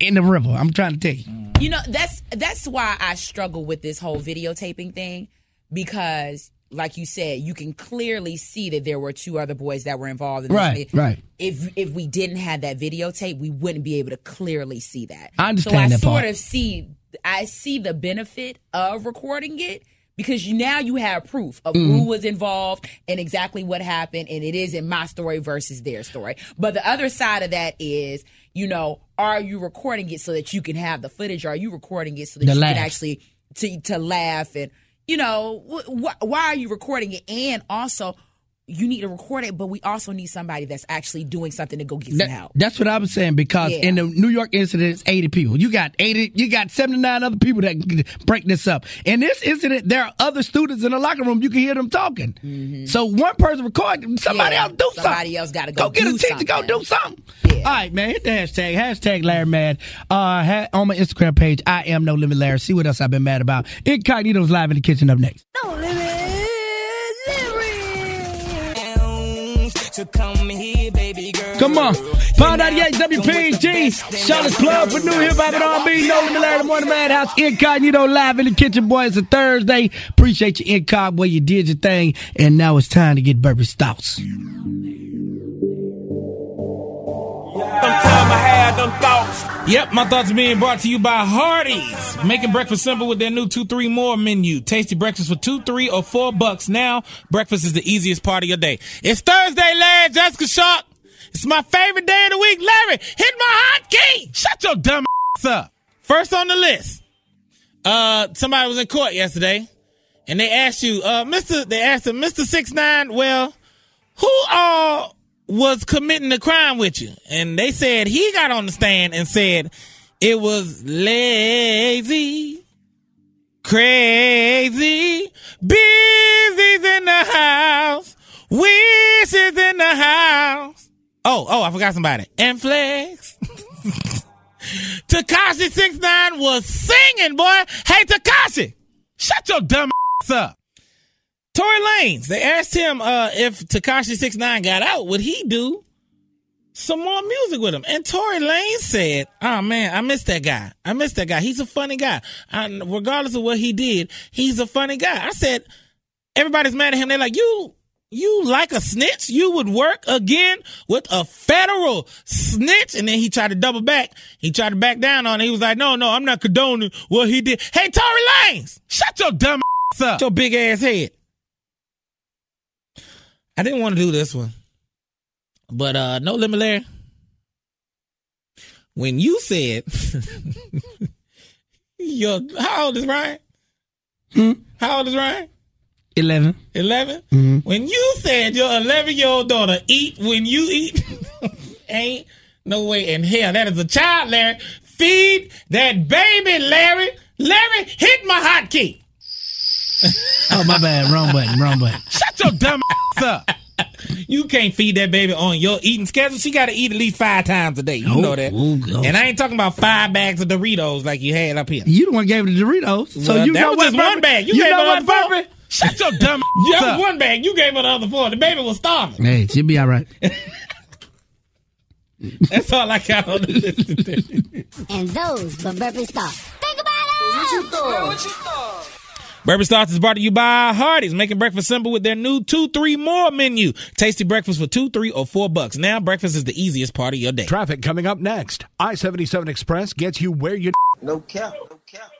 in the river. I'm trying to tell you. You know, that's that's why I struggle with this whole videotaping thing because like you said, you can clearly see that there were two other boys that were involved in this. Right, right. If if we didn't have that videotape, we wouldn't be able to clearly see that. I understand so I that sort part. of see I see the benefit of recording it because you now you have proof of Mm-hmm. who was involved and exactly what happened and it is in my story versus their story. But the other side of that is, you know, are you recording it so that you can have the footage are you recording it so that The you laugh. can actually to to laugh and you know wh- wh- why are you recording it and also you need to record it but we also need somebody that's actually doing something to go get some That- help that's what I was saying because Yeah. in the New York incident, it's 80 people. You got 80, you got 79 other people that can break this up. In this incident, there are other students in the locker room. You can hear them talking. So one person recording, somebody Mm-hmm. Yeah, else do something. somebody else gotta go get do a teacher, go do something. All right, man. Hit the hashtag. Hashtag Larry Mad. Uh, ha- on my Instagram page, I am No Limit Larry. See what else I've been mad about. Incognito's live in the kitchen up next. So come here, baby girl. Come on. Pound 98 WPEG. Charlotte's Plug for New Hip Hop and R&B. No Limit Larry, the Morning Madhouse. Incognito live in the kitchen, boy. It's a Thursday. Appreciate you, Incog, boy. You did your thing. And now it's time to get Burpie's Thoughts. Yep, my thoughts are being brought to you by Hardee's. Making breakfast simple with their new two, three more menu. Tasty breakfast for two, three, or four bucks. Now, breakfast is the easiest part of your day. It's Thursday, Larry Jessica Shark. It's my favorite day of the week. Larry, hit my hot key. Shut your dumb ass up. First on the list. Uh, somebody was in court yesterday, and they asked you, uh, Mister. They asked him, Mister Six Nine. Well, who all was committing the crime with you? And they said he got on the stand and said it was lazy, crazy, busy's in the house, wishes in the house. Oh, oh, I forgot somebody. And Flex. Tekashi Six Nine was singing, boy. Hey, Tekashi, shut your dumb ass up. Tory Lanez, they asked him uh, if Tekashi Six Nine got out, would he do some more music with him? And Tory Lanez said, "Oh man, I miss that guy. I miss that guy. He's a funny guy. Regardless of what he did, he's a funny guy." I said, "Everybody's mad at him. They're like, you." You like a snitch? You would work again with a federal snitch? And then he tried to double back. He tried to back down on it. He was like, no, no, I'm not condoning what he did. Hey, Tory Lanez, shut your dumb ass up. Your big ass head. I didn't want to do this one. But uh no limit Larry. When you said your how old is Ryan? How old is Ryan? 11. 11? When you said your 11 year old daughter eat when you eat, ain't no way in hell. That is a child, Larry. Feed that baby, Larry. Larry, hit my hotkey. Oh, my bad. Wrong button. Wrong button. Shut your dumb ass up. You can't feed that baby on your eating schedule. She got to eat at least five times a day. You Oh, know that. oh, God. and I ain't talking about five bags of Doritos like you had up here. You the one gave her the Doritos. So Well, you that know was what, just one bag. You, You gave know her what, the four. Shut your dumb ass Yeah, up. one bag. You gave her the other four. The baby was starving. Hey, she'll be all right. That's all I got on the list. And those were Burpie's Thoughts. Think about it! What you thought? What you thought? Burpie's Thoughts is brought to you by Hardee's, making breakfast simple with their new two, three more menu. Tasty breakfast for two, three, or four bucks. Now breakfast is the easiest part of your day. Traffic coming up next. I 77 Express gets you where you. No cap. No cap.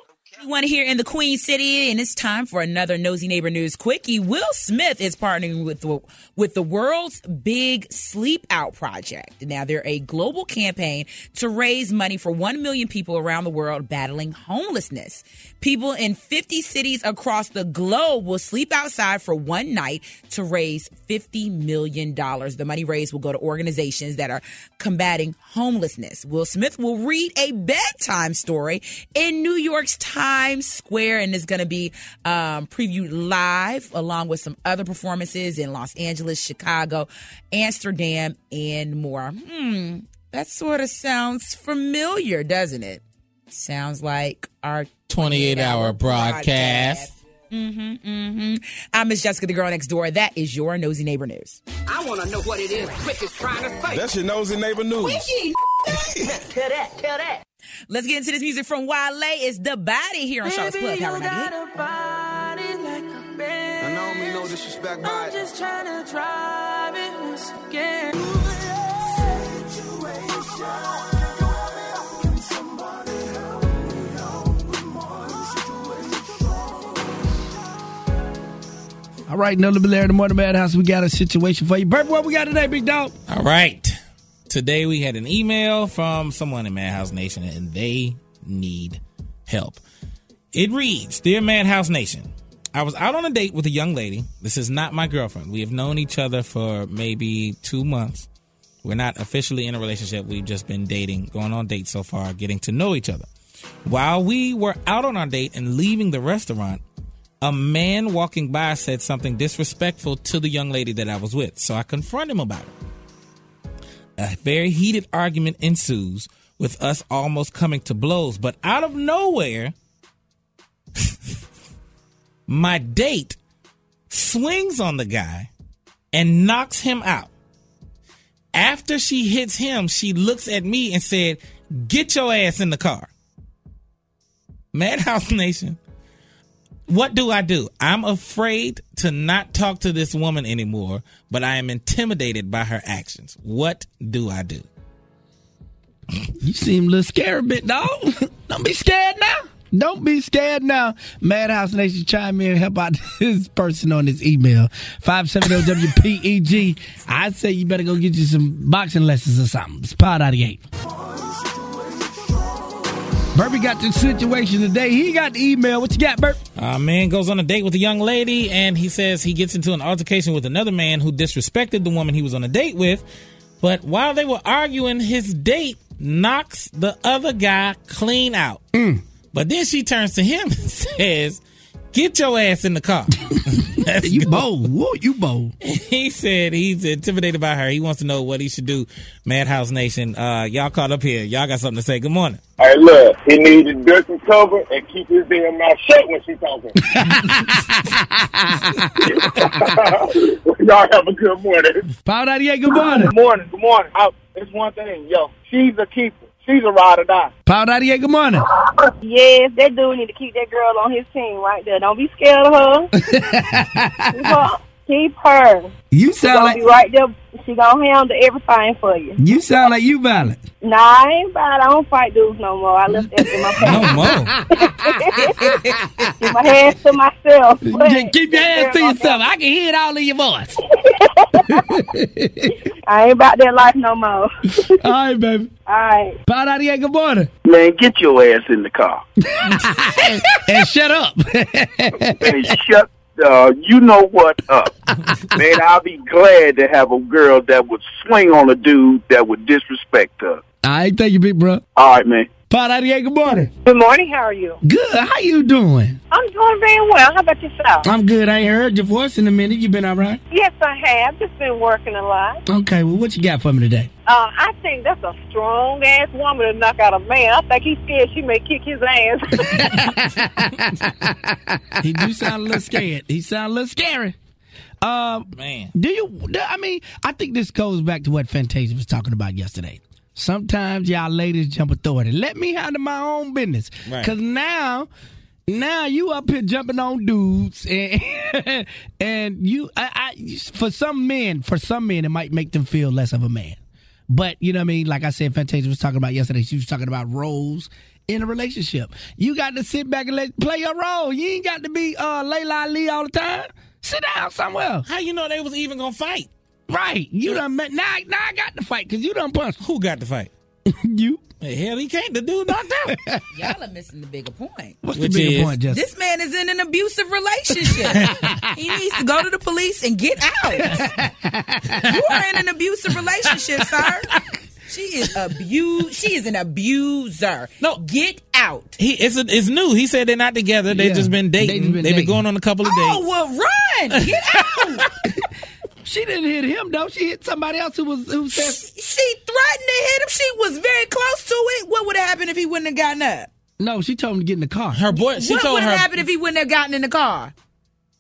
One here in the Queen City, and it's time for another Nosy Neighbor News Quickie. Will Smith is partnering with the, with the world's big Sleep Out Project. Now, they're a global campaign to raise money for 1 million people around the world battling homelessness. People in 50 cities across the globe will sleep outside for one night to raise $50 million. The money raised will go to organizations that are combating homelessness. Will Smith will read a bedtime story in New York's Times Square and is going to be um, previewed live along with some other performances in Los Angeles, Chicago, Amsterdam, and more. Hmm, that sort of sounds familiar, doesn't it? Sounds like our 28 hour broadcast. Mm-hmm, mm-hmm. I'm Miss Jessica, the girl next door. That is your nosy neighbor news. I want to know what it is Quick is trying to say. That's your nosy neighbor news. Quickie. tell that, tell that. Let's get into this music from Wale. It's The Body here on Charlotte's Plug. Power 98. I know me no disrespect, but I'm just trying to drive it once again. All right, no little in the morning madhouse. We got a situation for you. Bert, what we got today, big dog? All right. Today we had an email from someone in Madhouse Nation and they need help. It reads Dear Madhouse Nation, I was out on a date with a young lady. This is not my girlfriend. We have known each other for maybe two months. We're not officially in a relationship. We've just been dating, going on dates so far, getting to know each other. While we were out on our date and leaving the restaurant, a man walking by said something disrespectful to the young lady that I was with. So I confront him about it. A very heated argument ensues with us almost coming to blows, but out of nowhere, my date swings on the guy and knocks him out. After she hits him, she looks at me and said, Get your ass in the car. Madhouse Nation, what do I do? I'm afraid to not talk to this woman anymore, but I am intimidated by her actions. What do I do? You seem a little scared a bit, dog. Don't be scared now. Don't be scared now. Madhouse Nation, chime in and help out this person on this email. 570-WPEG. I say you better go get you some boxing lessons or something. It's the 98. Burpie got the situation today. He got the email. What you got, Burp? A man goes on a date with a young lady, and he says he gets into an altercation with another man who disrespected the woman he was on a date with. But while they were arguing, his date knocks the other guy clean out. Mm. But then she turns to him and says, Get your ass in the car. you bold. Whoa, you bold. He said he's intimidated by her. He wants to know what he should do. Madhouse Nation, uh, y'all caught up here. Y'all got something to say. Good morning. Hey, look, he needs to duck and cover and keep his damn mouth shut when she talking. Y'all have a good morning. Power 98, good morning. Good morning, good morning. I, it's one thing, yo, she's a keeper. She's a ride or die. Power 98, good morning. Yes, that dude need to keep that girl on his team right there. Don't be scared of her. keep her. Keep her. You She sound gonna like be right there. She gonna handle everything for you. you sound like you violent. Nah, I ain't bad. I don't fight dudes no more. I left that in my past. No more. keep my hands to myself. Just keep your hands to yourself. I can hear it all in your voice. I ain't about that life no more. all right, baby. All right. Power 98, good morning. Man, get your ass in the car. and shut up. Man, shut uh, you know what up. Man, I'll be glad to have a girl that would swing on a dude that would disrespect her. All right, thank you, big bro. All right, man. Power 98, good morning. Good morning. How are you? Good. How you doing? I'm doing very well. How about yourself? I'm good. I ain't heard your voice in a minute. You been all right? Yes, I have. Just been working a lot. Okay, well, what you got for me today? Uh, I think that's a strong ass woman to knock out a man. I think he's scared she may kick his ass. He do sound a little scared. He sound a little scary. Um, Man. do you? I mean, I think this goes back to what Fantasia was talking about yesterday. Sometimes y'all ladies jump authority. Let me handle my own business. Right. Cause now, now you up here jumping on dudes, and and you, I, I, for some men, for some men, it might make them feel less of a man. But you know what I mean? Like I said, Fantasia was talking about yesterday. She was talking about roles in a relationship. You got to sit back and let play your role. You ain't got to be uh Laila Ali all the time. Sit down somewhere. How you know they was even gonna fight? Right. You done met now now I got the fight because you done punched. Who got the fight? you. The hell he can't. The dude knocked out. Y'all are missing the bigger point. What's Which the bigger is- point, Jessica? This man is in an abusive relationship. he needs to go to the police and get out. you are in an abusive relationship, sir. She is abuse. She is an abuser. No. get out. He it's a, it's new. He said they're not together. They've Yeah. just been They dating. been They've been dating. going on a couple of oh, dates. Oh well, run! Get out. She didn't hit him though. She hit somebody else who was who said she threatened to hit him. She was very close to it. What would have happened if he wouldn't have gotten up? no. She told him to get in the car. Her boy. She what told would have happened if he wouldn't have gotten in the car?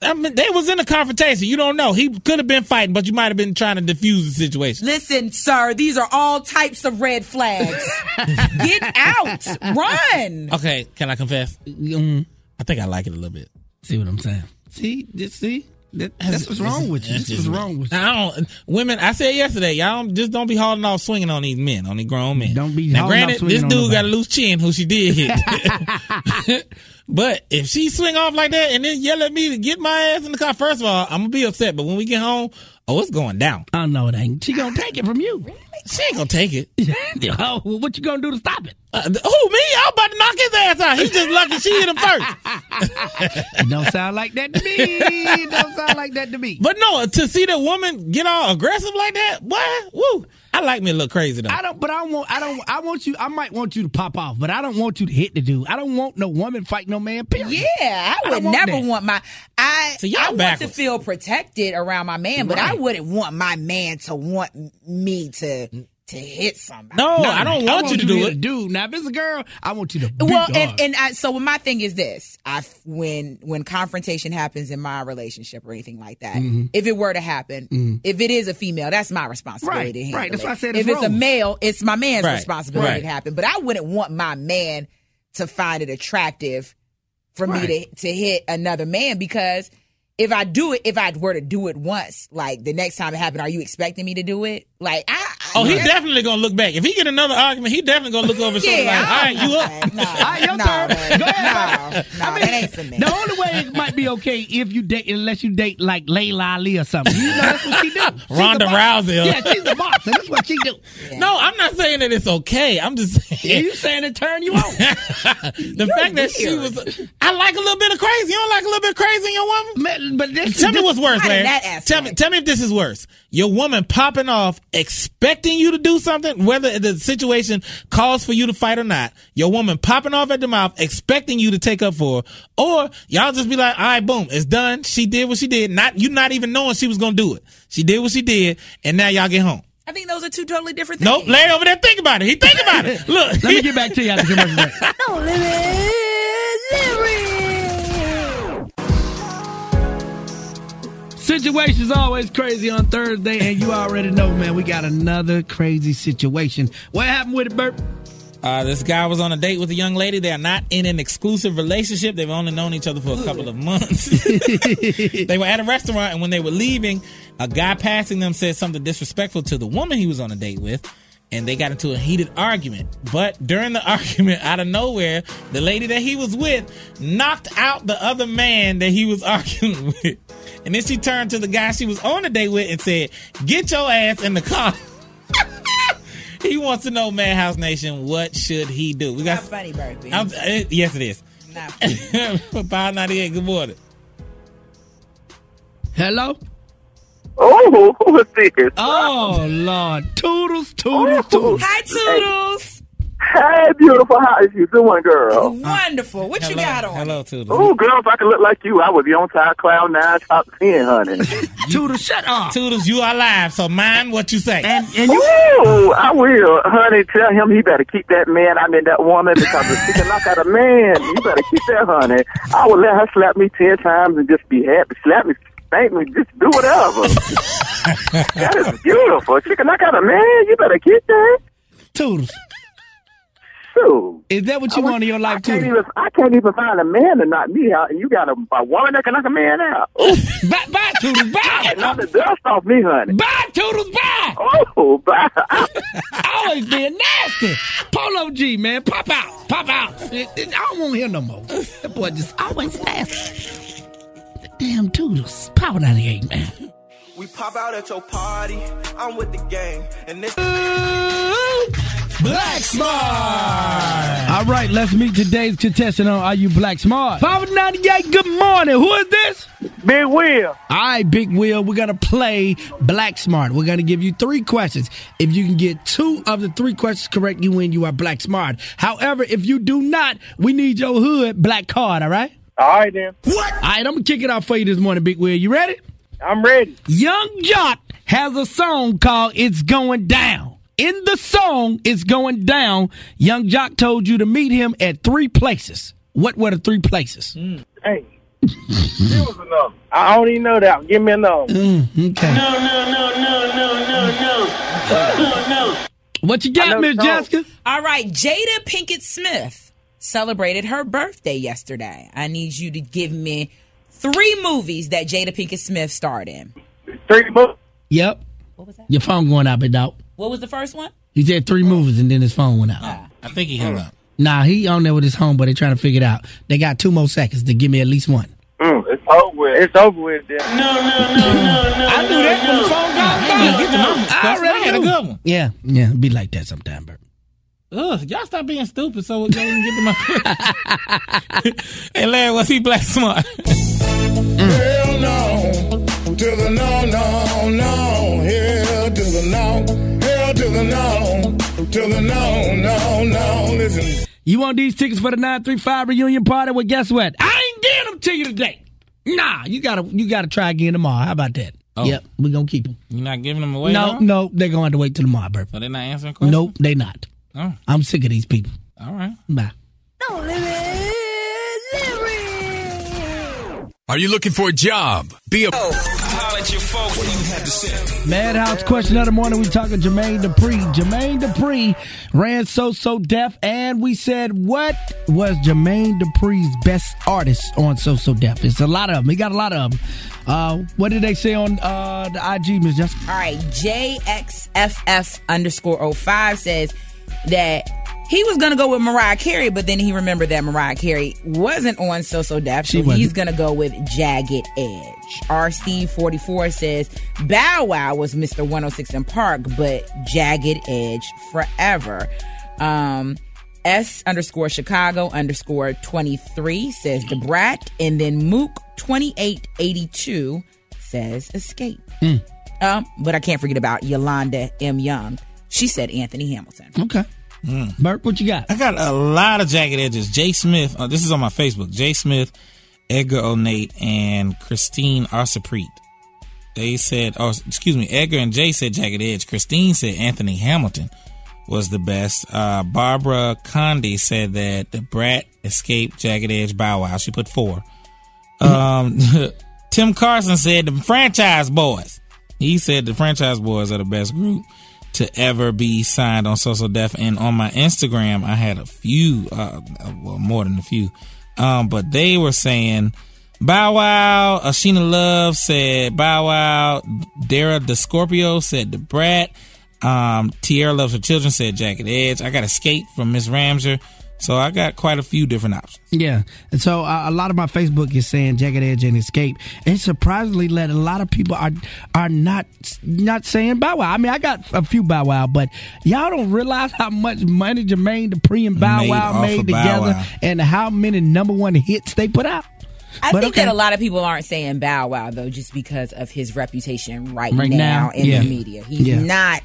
I mean, they was in a confrontation. You don't know. He could have been fighting, but you might have been trying to defuse the situation. Listen, sir, these are all types of red flags. Get out. Run. Okay, can I confess? Mm, I think I like it a little bit. see what I'm saying? See, just see. That, that's what's wrong with you. That's what's wrong with you. I don't. Women, I said yesterday, y'all don't, just don't be hauling off swinging on these men, on these grown men. Don't be Now, granted, this dude got a loose chin, who she did hit. but if she swing off like that and then yell at me to get my ass in the car, first of all, I'm gonna be upset. But when we get home, oh, it's going down. I know it ain't. She gonna take it from you. She ain't gonna take it. oh, well, what you gonna do to stop it? Uh, who me? I'm about to knock his ass out. He just lucky she hit him first. It don't sound like that to me. It don't sound like that to me. But no, to see the woman get all aggressive like that, boy, woo. I like me a little crazy though. I don't, but I don't want, I don't, I want you, I might want you to pop off, but I don't want you to hit the dude. I don't want no woman fight no man, period. Yeah, I I would don't want never want my I So y'all I want to feel protected around my man, but I wouldn't want my man to want me to to hit somebody. no, I don't want you to do hit it. dude. Now, if it's a girl, I want you to beat Well, her. and, and I, so my thing is this: I when when confrontation happens in my relationship or anything like that, Mm-hmm. if it were to happen, if it is a female, that's my responsibility Right, to handle right. That's it. why I said if it's it's a male, it's my man's Right, responsibility right. to happen. But I wouldn't want my man to find it attractive for me to to hit another man because. If I do it, if I were to do it once, like the next time it happened, are you expecting me to do it? Like, I, I Oh, he yeah. definitely gonna look back. If he get another argument, he definitely gonna look over his shoulder Yeah, like, all right, you up? No, All right, your no, turn. man. Go ahead, No, no, that ain't for. The only way it might be okay if you date, unless you date like Laila Ali or something. You know that's what she do. She's Ronda. Rousey. Yeah, she's a boxer. that's what she do. No, I'm not saying that it's okay. I'm just saying Are You saying it turn you on? the fact that she was. I like a little bit of crazy. You don't like a little bit of crazy in your woman? Man, but this, Tell me what's worse, not in Larry. Tell me, tell me if this is worse. Your woman popping off, expecting you to do something, whether the situation calls for you to fight or not. Your woman popping off at the mouth, expecting you to take up for her, or y'all just be like, all right, boom, it's done. She did what she did. Not you, not even knowing she was gonna do it. She did what she did, and now y'all get home. I think those are two totally different things. Nope, Larry over there, think about it. He think about it. Look, Let me get back to you after commercial break. Don't Situation's always crazy on Thursday, and you already know, man, we got another crazy situation. What happened with it, Bert? Uh, this guy was on a date with a young lady. They are not in an exclusive relationship. They've only known each other for a couple of months. they were at a restaurant, and when they were leaving, a guy passing them said something disrespectful to the woman he was on a date with, and they got into a heated argument. But during the argument, out of nowhere, the lady that he was with knocked out the other man that he was arguing with. And then she turned to the guy she was on a date with and said, Get your ass in the car. he wants to know, Madhouse Nation, what should he do? We Not got funny, Burpie. I'm, uh, yes, it is. Not Power 98, good morning. Hello? Oh, who is this? Oh, Lord. Toodles, toodles, toodles. Hi, Toodles. Hey, beautiful. How is you doing, girl? Oh, wonderful. What you got on? hello, Toodles. Oh, girl, if I could look like you, I would be on top cloud nine, top ten, honey. Toodles, shut up. Toodles, you are live, so mind what you say. And, and you, Ooh, I will, honey. Tell him he better keep that man. I mean that woman because if she can knock out a man, you better keep that, honey. I would let her slap me ten times and just be happy. Slap me, spank me, just do whatever. that is beautiful. If she can knock out a man, you better keep that. Toodles. Shoot. Is that what you I want in your I life, can't Toodles? even. I can't even find a man to knock me out, and you got a, a woman that can knock a man out. Ooh, Bye, bye, Toodles, bye. knock the dust off me, honey. Bye, Toodles, bye. Oh, bye. Always being nasty. Polo G, man. Pop out. Pop out. I don't want to hear no more. That boy just always nasty. Damn Toodles. Power 98, man. We pop out at your party. I'm with the gang. And this. Black Smart. All right, let's meet today's contestant on Are You Black Smart? 598, good morning. Who is this? Big Will. All right, Big Will, we're going to play Black Smart. We're going to give you three questions. If you can get two of the three questions correct, you win. You are Black Smart. However, if you do not, we need your hood black card, all right? All right, then. What? All right, I'm going to kick it off for you this morning, Big Will. You ready? I'm ready. Yung Joc has a song called It's Going Down. In the song It's Going Down, Yung Joc told you to meet him at three places. What were the three places? Hey, Give us a number. I don't even know that. Give me a number. Mm, okay. No, no, no, no, no, no, no. No, no. What you got, Miss Jessica? All right, Jada Pinkett Smith celebrated her birthday yesterday. I need you to give me three movies that Jada Pinkett Smith starred in. Three movies. Yep. What was that? Your phone going out, big dog. What was the first one? He said three movies and then his phone went out. I think he hung up. Nah, he on there with his home, but they trying to figure it out. They got two more seconds to give me at least one. Mm, it's over with. It's over with. Then. No, no, no, no, no. I knew that when the phone got Get the number. I already had a good one. Yeah, yeah, be like that sometime, Bert. Ugh, y'all stop being stupid so we can get to my Hey, Larry, was he black smart? Hell no. To the no, no, no. Hell to the no. Hell to the no. To the no, no, no. Listen. You want these tickets for the 935 reunion party? Well, guess what? I ain't getting them to you today. Nah, you gotta you gotta try again tomorrow. How about that? Oh. Yep, we gonna keep them. You're not giving them away? No, huh? no, they're going to have to wait till tomorrow, Bert. So they're not answering questions? Nope, they not. Oh. I'm sick of these people. All right. Bye. Are you looking for a job? Be a. Holla at your folks. What do you have to say? Madhouse question of the morning. We talking Jermaine Dupri. Jermaine Dupri ran So So Def, and we said what was Jermaine Dupri's best artist on So So Def? It's a lot of them. He got a lot of them. Uh, what did they say on uh, the IG, Miss Jessica? All right, JXFF underscore 05 says that he was going to go with Mariah Carey, but then he remembered that Mariah Carey wasn't on So So Def, so he's going to go with Jagged Edge. R Steve 44 says Bow Wow was Mr. 106 in Park, but Jagged Edge forever. Um, S underscore Chicago underscore 23 says Da Brat, and then Mook 2882 says Xscape. Hmm. Um, but I can't forget about Yolanda M. Young. She said Anthony Hamilton. Okay. Bert, what you got? I got a lot of jagged edges. Jay Smith, uh, this is on my Facebook. Jay Smith, Edgar O'Nate, and Christine Arsapreet. They said, oh, excuse me, Edgar and Jay said Jagged Edge. Christine said Anthony Hamilton was the best. Uh, Barbara Conde said that Da Brat escaped Jagged Edge Bow Wow. She put four. Um, Tim Carson said the Franchize Boyz. He said the Franchize Boyz are the best group to ever be signed on So So Def. And on my Instagram, I had a few, uh, well, more than a few. Um, but they were saying Bow Wow, Ashina Love said Bow Wow, Dara the Scorpio said Da Brat, um, Tierra Loves Her Children said Jagged Edge. I got Xscape from Miss Ramser. So I got quite a few different options. Yeah, and so uh, a lot of my Facebook is saying Jagged Edge and Xscape, and surprisingly, let a lot of people are are not not saying Bow Wow. I mean, I got a few Bow Wow, but y'all don't realize how much money Jermaine Dupri and Bow Made Wow made of together, Wow. and how many number one hits they put out. I But think okay. that a lot of people aren't saying Bow Wow though, just because of his reputation right, Right now, now, in yeah. the media. He's Yeah. not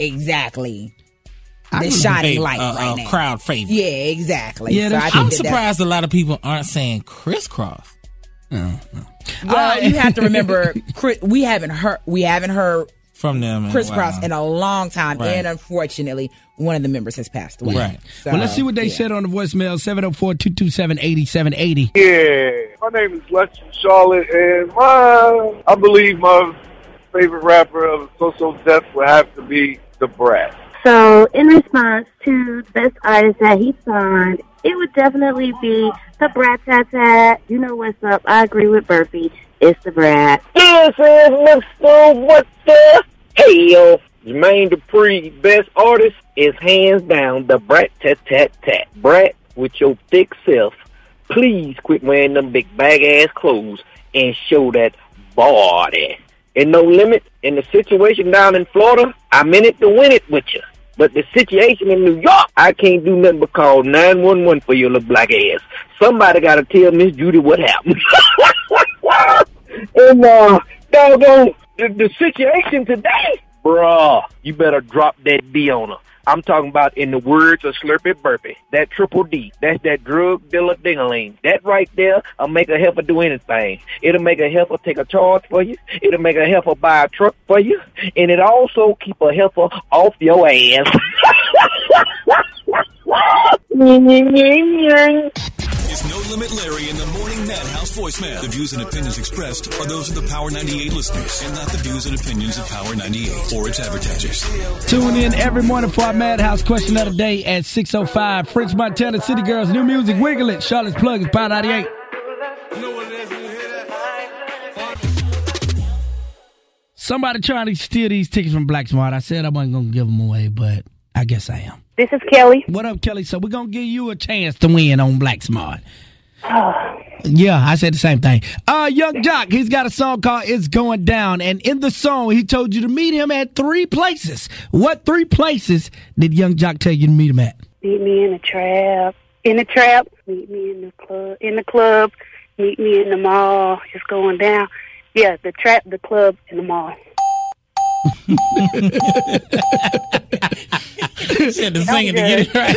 exactly I the would shining say, light uh, right uh, now. crowd favorite. Yeah, exactly. Yeah, So I think I'm that surprised a lot of people aren't saying Kris Kross. Well, you have to remember, we haven't heard we haven't heard from them. in a Chris while. Cross in a long time, Right. and unfortunately, one of the members has passed away. Right. So, well, let's see what they yeah. said on the voicemail 704-227-8780. Yeah, my name is Lexi Charlotte, and my I believe my favorite rapper of social death would have to be Da Brat. So, in response to the best artist that he signed, it would definitely be Da Brat Tat Tat. You know what's up? I agree with Burpie. It's Da Brat. This is Mr. What the Hell. Jermaine Dupri, best artist, is hands down Da Brat Tat Tat Tat. Brat, with your thick self, please quit wearing them big bag ass clothes and show that body. And no limit, in the situation down in Florida, I'm in it to win it with you. But the situation in New York, I can't do nothing but call 911 for your little black ass. Somebody gotta tell Miss Judy what happened. and, uh, doggone, the, the situation today, bruh, you better drop that D on her. I'm talking about in the words of Slurpy Burpy, that triple D. That's that drug dealer dingaling. That right there will make a heifer do anything. It'll make a heifer take a charge for you. It'll make a heifer buy a truck for you. And it also keep a heifer off your ass. It's No Limit Larry in the Morning Madhouse voicemail. The views and opinions expressed are those of the Power 98 listeners and not the views and opinions of Power 98 or its advertisers. Tune in every morning for our Madhouse question of the day at 6.05. French Montana City Girls, new music, Wiggle It. Charlotte's Plug is Power 98. Somebody trying to steal these tickets from Black Smart. I said I wasn't going to give them away, but I guess I am. This is Kelly. What up, Kelly? So we're going to give you a chance to win on Black Smart. Yeah, I said the same thing. Uh, Yung Joc, he's got a song called It's Going Down. And in the song, he told you to meet him at three places. What three places did Yung Joc tell you to meet him at? Meet me in the trap. In the trap. Meet me in the club. In the club. Meet me in the mall. It's going down. Yeah, the trap, the club, and the mall. she had to sing it to get it right.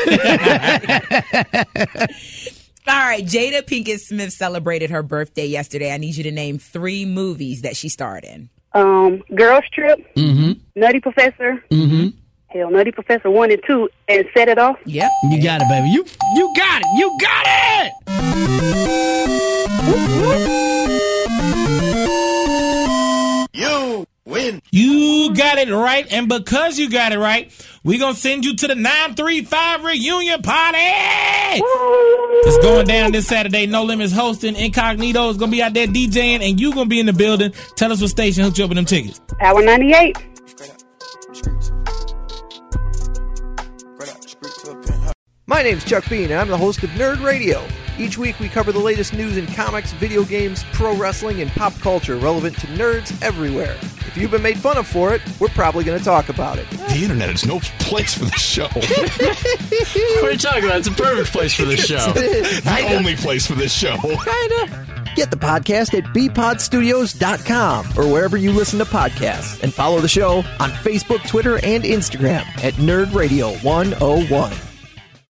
All right, Jada Pinkett Smith celebrated her birthday yesterday. I need you to name three movies that she starred in. Um, Girls Trip. Mm-hmm. Nutty Professor. Mm-hmm. Hell, Nutty Professor 1 and 2. And Set It Off. Yep. You got it, baby. You you got it. You got it. You win. You got it right, and because you got it right, we're gonna send you to the 935 reunion party. It's going down this Saturday. No Limits hosting. Incognito is gonna be out there DJing, and you gonna be in the building. Tell us what station hooked you up with them tickets. Power 98. My name's Chuck Bean, and I'm the host of Nerd Radio. Each week, we cover the latest news in comics, video games, pro wrestling, and pop culture relevant to nerds everywhere. If you've been made fun of for it, we're probably going to talk about it. The internet is no place for the show. What are you talking about? It's a perfect place for this show. the only place for this show. Kinda. Get the podcast at bpodstudios.com or wherever you listen to podcasts. And follow the show on Facebook, Twitter, and Instagram at Nerd Radio 101.